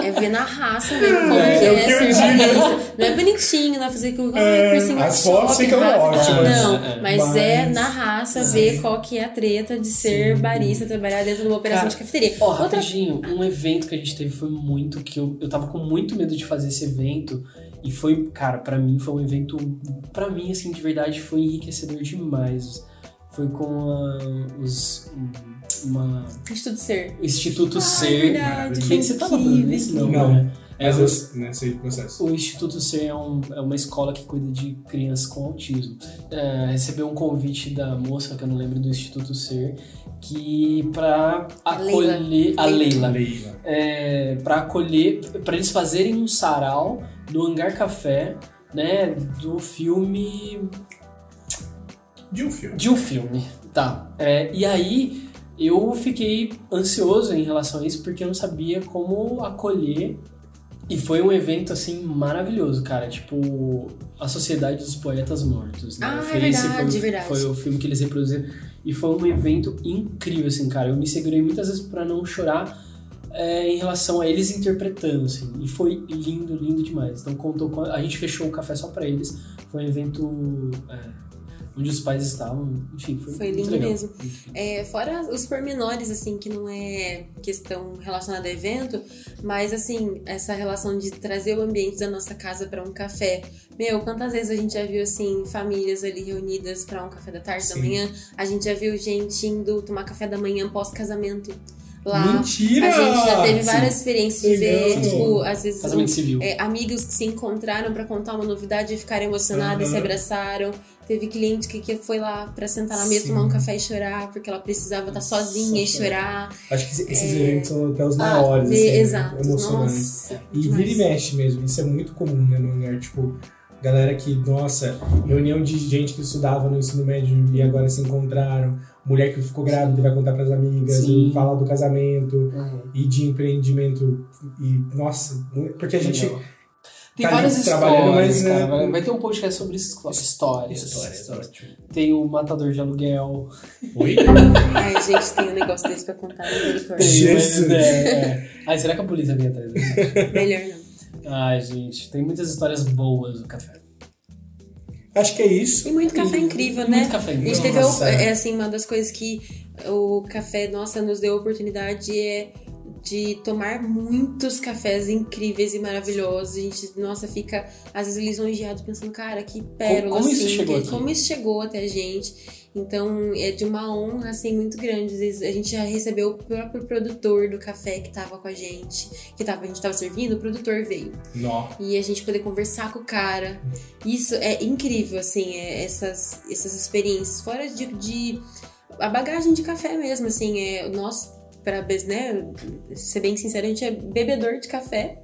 É ver na raça mesmo como É, que é o é que essa digo. diferença. Não é bonitinho, não é fazer É, ah, cursinho as fotos ficam ótimas. Não, É, mas, mas- é na raça ver qual que é a treta de ser Sim. barista, trabalhar dentro de uma operação Cara, de cafeteria. Ó, Outra rapidinho, um evento que a gente teve foi muito que eu, eu tava com muito medo de fazer esse evento e foi, cara, pra mim foi um evento, pra mim assim, de verdade foi enriquecedor demais. Foi com a, os uma Instituto Ser. Instituto Ai, Ser. verdade, que você tava incrível, nesse não, Não. né? Mas É, eu né, sei do processo. O Instituto Ser é, um- é uma escola que cuida de crianças com autismo. É, recebeu um convite da moça, que eu não lembro do Instituto Ser, que para Leila. acolher a Leila, Leila. é, para acolher, para eles fazerem um sarau no Hangar Café, né, do filme De um filme. de um filme, tá? É, e aí eu fiquei ansioso em relação a isso porque eu não sabia como acolher. E foi um evento assim maravilhoso, cara. Tipo, a Sociedade dos Poetas Mortos. Né? Ah, Foi é esse, verdade, foi, verdade. Foi o filme que eles reproduziram. E foi um evento incrível, assim, cara. Eu me segurei muitas vezes pra não chorar é, em relação a eles interpretando, assim. E foi lindo, lindo demais. Então contou com. A gente fechou o café só pra eles. Foi um evento. é, onde os pais estavam. Enfim, foi, Foi lindo legal. mesmo. É, fora os pormenores, assim, que não é questão relacionada ao evento, mas, assim, essa relação de trazer o ambiente da nossa casa para um café. Meu, quantas vezes a gente já viu, assim, famílias ali reunidas para um café da tarde, da Sim. manhã. A gente já viu gente indo tomar café da manhã pós-casamento lá. Mentira! A gente já teve Sim. várias experiências de ver, tipo, às vezes. Casamento civil. é, amigos que se encontraram para contar uma novidade e ficaram emocionados e se abraçaram. Teve cliente que, que foi lá para sentar na mesa, Sim. tomar um café e chorar, porque ela precisava estar sozinha e Nossa. chorar. Acho que esses eventos são até os Ah, maiores, ver- assim, né? exato. emocionantes. Nossa, E vira e mexe mesmo, isso é muito comum, né, no hangar, tipo, galera que, nossa, reunião de gente que estudava no ensino médio e agora se encontraram, mulher que ficou grávida e vai contar pras amigas, Sim. e fala do casamento, Uhum. e de empreendimento, e, nossa, porque a gente... Legal. Tem tá várias histórias, mas, cara. né, Vai, vai ter um podcast sobre histórias. Histórias. Histórias, ótimo. Tem o Matador de Aluguel. Oi? Ai, gente, tem um negócio desse pra contar, Jesus. mas, é, é. Ai, será que a polícia vem atrás? Melhor não. Ai, gente, tem muitas histórias boas do café. Acho que é isso. E muito café incrível, E né? Muito café A gente incrível. teve, é assim, uma das coisas que o café, nossa, nos deu a oportunidade é de tomar muitos cafés incríveis e maravilhosos. A gente, nossa, fica às vezes lisonjeado pensando, cara, que pérola, como isso assim, chegou que- como isso chegou até a gente. Então, é de uma honra, assim, muito grande. Às vezes a gente já recebeu o próprio produtor do café que tava com a gente, que tava, a gente tava servindo, o produtor veio Nó. e a gente poder conversar com o cara. Isso é incrível, assim, é, essas, essas experiências. Fora de, de a bagagem de café mesmo, assim, é nós, pra né, ser bem sincero, a gente é bebedor de café.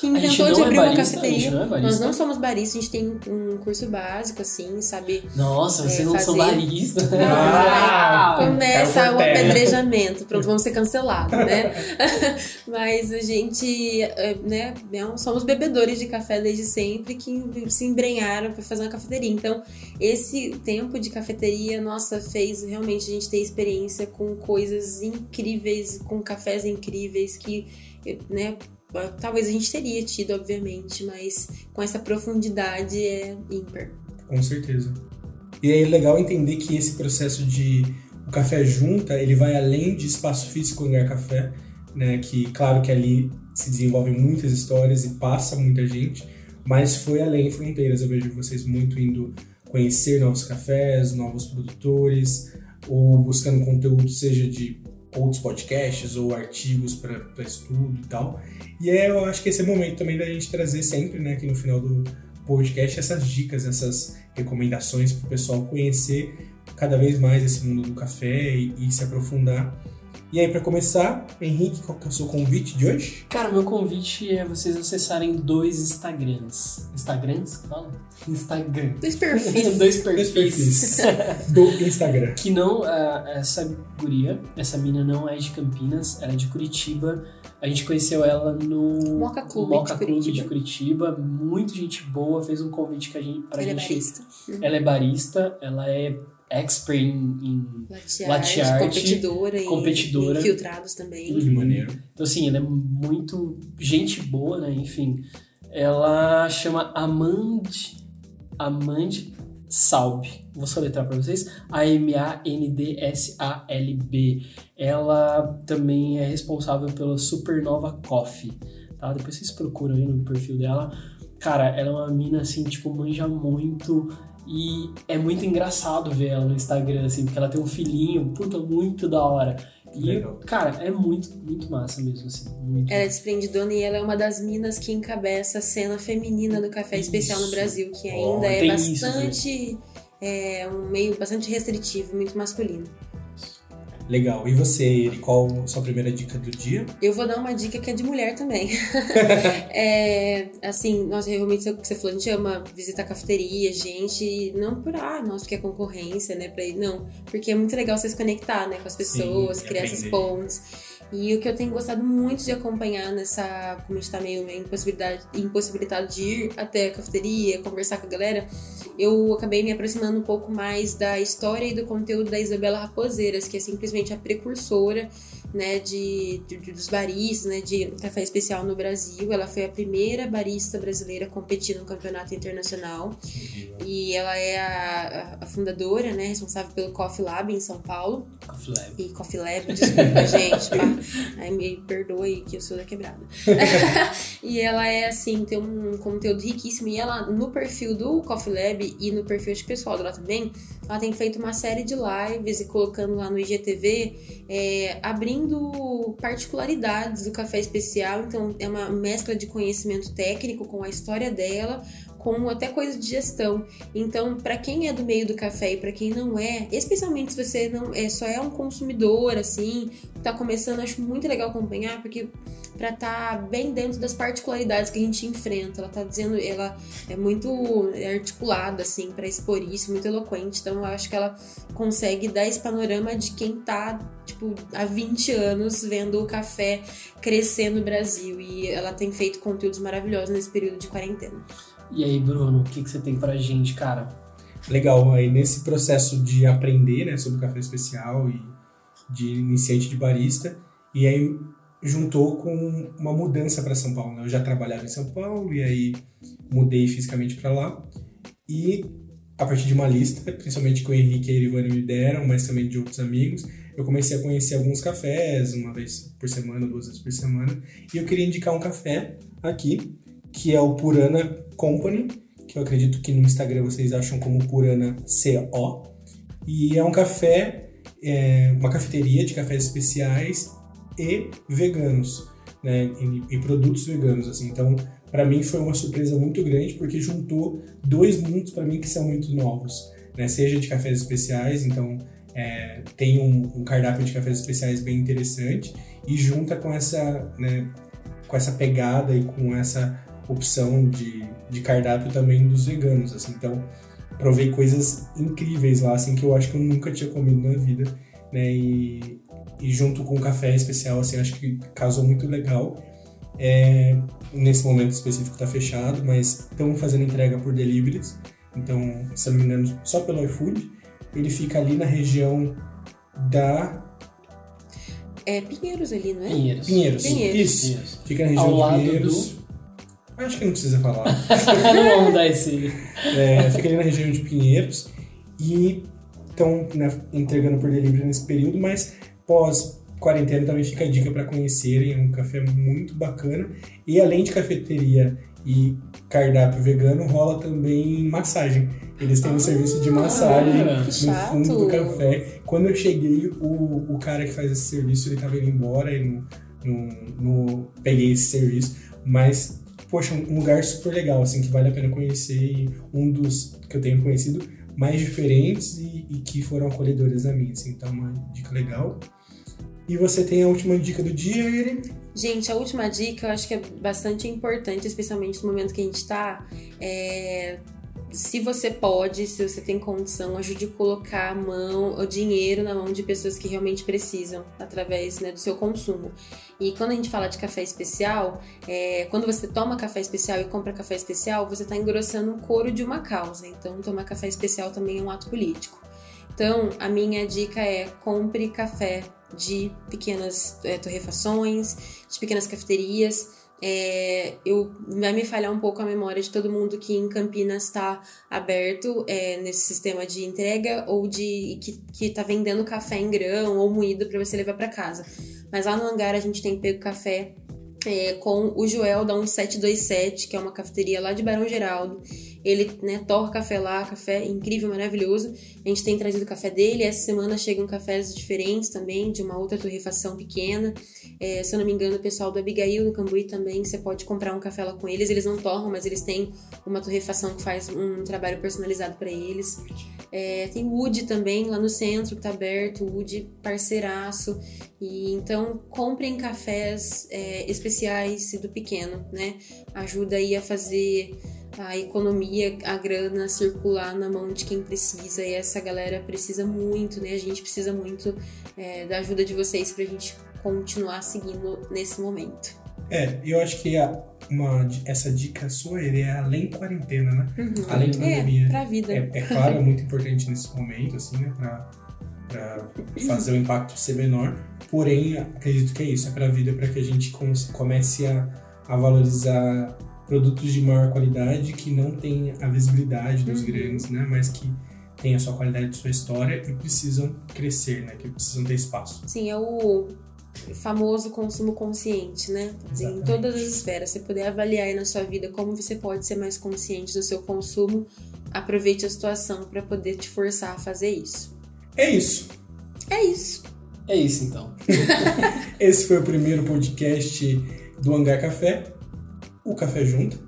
Que A gente inventou de não é abrir uma barista, a gente cafeteria. não é Nós não somos baristas, a gente tem um curso básico, assim, sabe? Nossa, vocês É, não são fazer- baristas. Ah, Começa caiu o apedrejamento. Pronto, vamos ser cancelados, né? Mas a gente, é, né, é somos bebedores de café desde sempre que se embrenharam para fazer uma cafeteria. Então, esse tempo de cafeteria, nossa, fez realmente a gente ter experiência com coisas incríveis, com cafés incríveis que, né, talvez a gente teria tido, obviamente, mas com essa profundidade é ímpar. Com certeza. E é legal entender que esse processo de o café junta, ele vai além de espaço físico hangar café, né? Que claro que ali se desenvolvem muitas histórias e passa muita gente, mas foi além fronteiras. Eu vejo vocês muito indo conhecer novos cafés, novos produtores, ou buscando conteúdo, seja de outros podcasts ou artigos para estudo e tal. E é, eu acho que esse é o momento também da gente trazer sempre, né, aqui no final do podcast, essas dicas, essas recomendações para o pessoal conhecer cada vez mais esse mundo do café e, e se aprofundar. E aí, para começar, Henrique, qual que é o seu convite de hoje? Cara, meu convite é vocês acessarem dois Instagrams. Instagrams? que Fala? Instagram. Dois perfis. dois Dois perfis. perfis do Instagram. Que não, ah, essa guria, essa mina não é de Campinas, ela é de Curitiba. A gente conheceu ela no Moca Clube Moca de Clube de Curitiba. Curitiba. Muito gente boa, fez um convite que a gente, pra Ele é gente. barista. ela é barista, ela é expert em, em art, competidora, competidora. e infiltrados também. Uhum. Que maneiro. Então, assim, ela é muito gente boa, né? Enfim, ela chama Amand, Amand Salb. Vou soletrar pra vocês. A-M-A-N-D-S-A-L-B. Ela também é responsável pela Supernova Coffee, tá? Depois vocês procuram aí no perfil dela. Cara, ela é uma mina, assim, tipo, manja muito E é muito engraçado ver ela no Instagram, assim, porque ela tem um filhinho, puta, muito da hora. E, Legal. cara, é muito, muito massa mesmo, assim. Muito. Ela é desprendidona e ela é uma das minas que encabeça a cena feminina do café especial no Isso. Brasil, que ainda é tem isso, bastante. é um meio bastante restritivo, muito masculino. Legal. E você, Eri, qual a sua primeira dica do dia? Eu vou dar uma dica que é de mulher também. é, assim, nós realmente, o que você falou, a gente ama visitar cafeteria, gente, não por, ah, nossa, porque é concorrência, né, pra ir, não. Porque é muito legal você se conectar, né, com as pessoas, Sim, criar essas aprender. pontes. E o que eu tenho gostado muito de acompanhar nessa, como a gente tá meio, impossibilidade, impossibilitado de ir até a cafeteria, conversar com a galera, eu acabei me aproximando um pouco mais da história e do conteúdo da Isabela Raposeiras, que é simplesmente a precursora, né, de, de- dos baristas, né, de café especial no Brasil. Ela foi a primeira barista brasileira a competir no campeonato internacional. E ela é a, a- fundadora, né, responsável pelo Coffee Lab em São Paulo. Coffee Lab. E Coffee Lab, desculpa, gente. pá. Me perdoe que eu sou da quebrada. e ela é assim, tem um conteúdo riquíssimo. E ela, no perfil do Coffee Lab e no perfil que pessoal dela também, ela tem feito uma série de lives e colocando lá no IGTV, é, abrindo particularidades do café especial. Então, é uma mescla de conhecimento técnico com a história dela, com até coisas de gestão. Então, para quem é do meio do café e para quem não é, especialmente se você não é só é um consumidor assim, tá começando, acho muito legal acompanhar, porque para estar bem dentro das particularidades que a gente enfrenta. Ela tá dizendo, ela é muito articulada assim para expor isso, muito eloquente. Então, eu acho que ela consegue dar esse panorama de quem tá tipo há 20 anos vendo o café crescer no Brasil e ela tem feito conteúdos maravilhosos nesse período de quarentena. E aí, Bruno, o que, que você tem pra gente, cara? Legal, aí nesse processo de aprender né, sobre café especial e de iniciante de barista, e aí juntou com uma mudança para São Paulo. né? Eu já trabalhava em São Paulo e aí mudei fisicamente para lá. E a partir de uma lista, principalmente que o Henrique e a Irivane me deram, mas também de outros amigos, eu comecei a conhecer alguns cafés, uma vez por semana, duas vezes por semana, e eu queria indicar um café aqui, que é o Purana Company, que eu acredito que no Instagram vocês acham como Purana CO. E é um café, é, uma cafeteria de cafés especiais e veganos, né? E, e produtos veganos, assim. Então, para mim foi uma surpresa muito grande porque juntou dois mundos para mim que são muito novos, né? Seja de cafés especiais, então é, tem um, um cardápio de cafés especiais bem interessante e junta com essa, né, com essa pegada e com essa opção de, de cardápio também dos veganos, assim. Então, provei coisas incríveis lá, assim, que eu acho que eu nunca tinha comido na vida, né? E, e junto com o café especial, assim, acho que casou muito legal. É, nesse momento específico tá fechado, mas estamos fazendo entrega por deliveries. Então, se eu não me engano, só pelo iFood. Ele fica ali na região da É Pinheiros ali, não é? Pinheiros. Pinheiros. Pinheiros. Isso. Pinheiros. Fica na região Ao de lado Pinheiros. Acho que não precisa falar. Não vamos dar esse. É, fica ali na região de Pinheiros e estão né, entregando por delivery nesse período, mas pós quarentena também fica a dica para conhecerem, é um café muito bacana. E além de cafeteria e cardápio vegano, rola também massagem. Eles têm um Ah, serviço de massagem que no chato. fundo do café. Quando eu cheguei, o, o cara que faz esse serviço, ele tava indo embora e não, não, não peguei esse serviço. Mas, poxa, um lugar super legal, assim, que vale a pena conhecer um dos que eu tenho conhecido mais diferentes e, e que foram acolhedores a mim, assim, então uma dica legal. E você tem a última dica do dia, Eri? Gente, a última dica eu acho que é bastante importante, especialmente no momento que a gente tá. É... Se você pode, se você tem condição, ajude a colocar a mão, o dinheiro na mão de pessoas que realmente precisam, através né, do seu consumo. E quando a gente fala de café especial, é, quando você toma café especial e compra café especial, você está engrossando o couro de uma causa. Então, tomar café especial também é um ato político. Então, a minha dica é compre café de pequenas é, torrefações, de pequenas cafeterias. É, eu vai me falhar um pouco a memória de todo mundo que em Campinas está aberto é, nesse sistema de entrega ou de que, que tá vendendo café em grão ou moído para você levar para casa. Mas lá no hangar a gente tem pego café é, com o Joel da 1727, que é uma cafeteria lá de Barão Geraldo. Ele né, torra café lá, café incrível, maravilhoso. A gente tem trazido café dele. Essa semana chegam cafés diferentes também, de uma outra torrefação pequena. É, se eu não me engano, o pessoal do Abigail no Cambuí também, você pode comprar um café lá com eles. Eles não torram, mas eles têm uma torrefação que faz um trabalho personalizado para eles. É, tem Wood também lá no centro que tá aberto, Wood parceiraço. E então comprem cafés é, do pequeno, né? Ajuda aí a fazer a economia, a grana circular na mão de quem precisa. E essa galera precisa muito, né? A gente precisa muito é, da ajuda de vocês pra gente continuar seguindo nesse momento. É, eu acho que a, uma, essa dica sua ele é além quarentena, né? Uhum. Além da pandemia. É, pra vida. É, é claro, é muito importante nesse momento, assim, né? Pra, pra fazer o impacto ser menor. Porém, acredito que é isso, é pra vida, para que a gente comece a, a valorizar produtos de maior qualidade que não tem a visibilidade dos uhum. grandes, né? Mas que tem a sua qualidade, sua história e precisam crescer, né? Que precisam ter espaço. Sim, é o famoso consumo consciente, né? Exatamente. Em todas as esferas. Você poder avaliar aí na sua vida como você pode ser mais consciente do seu consumo, aproveite a situação para poder te forçar a fazer isso. É isso. É isso. É isso então. Esse foi o primeiro podcast do Hangar Café o café junto.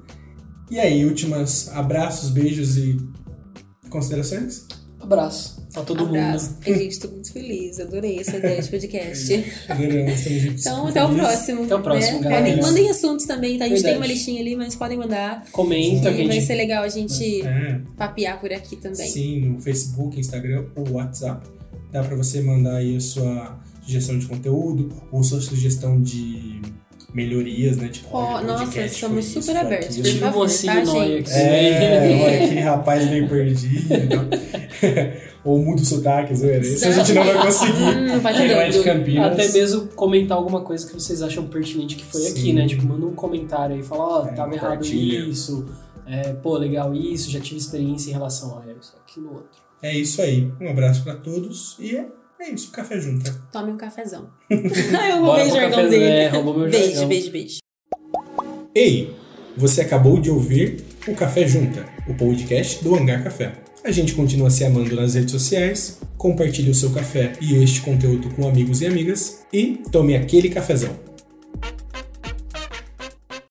E aí, últimas abraços, beijos e considerações? Abraço pra todo Abraço. mundo. A gente, tô muito feliz, adorei essa ideia de podcast. Adoramos, estamos juntos. Então, até o próximo. Até o próximo, né? galera. Podem, mandem assuntos também, tá? A gente Verdade. tem uma listinha ali, mas podem mandar. Comenta, E a vai gente ser legal a gente É, papear por aqui também. sim, no Facebook, Instagram ou WhatsApp. Dá pra você mandar aí a sua sugestão de conteúdo ou sua sugestão de melhorias, né? Tipo, Ó, olha, o nossa, somos isso, super abertos, por um favor, tá, gente? É, olha, aquele rapaz meio perdido. ou muda o sotaque, zoeira. Isso a gente não vai conseguir. Hum, vai ter é de. Campinas. Até mesmo comentar alguma coisa que vocês acham pertinente que foi Sim. aqui, né? Tipo, manda um comentário aí, fala, ó, É, tava errado isso, é, pô, legal isso, já tive experiência em relação a isso, aquilo, outro. É isso aí. Um abraço pra todos e é, isso. Café junto. Tome um cafezão. Eu Bora roubei o jargão café- dele. é, roubou meu beijo, jargão. beijo, beijo. Ei, você acabou de ouvir o Café Junta, o podcast do Hangar Café. A gente continua se amando nas redes sociais, compartilhe o seu café e este conteúdo com amigos e amigas e tome aquele cafezão.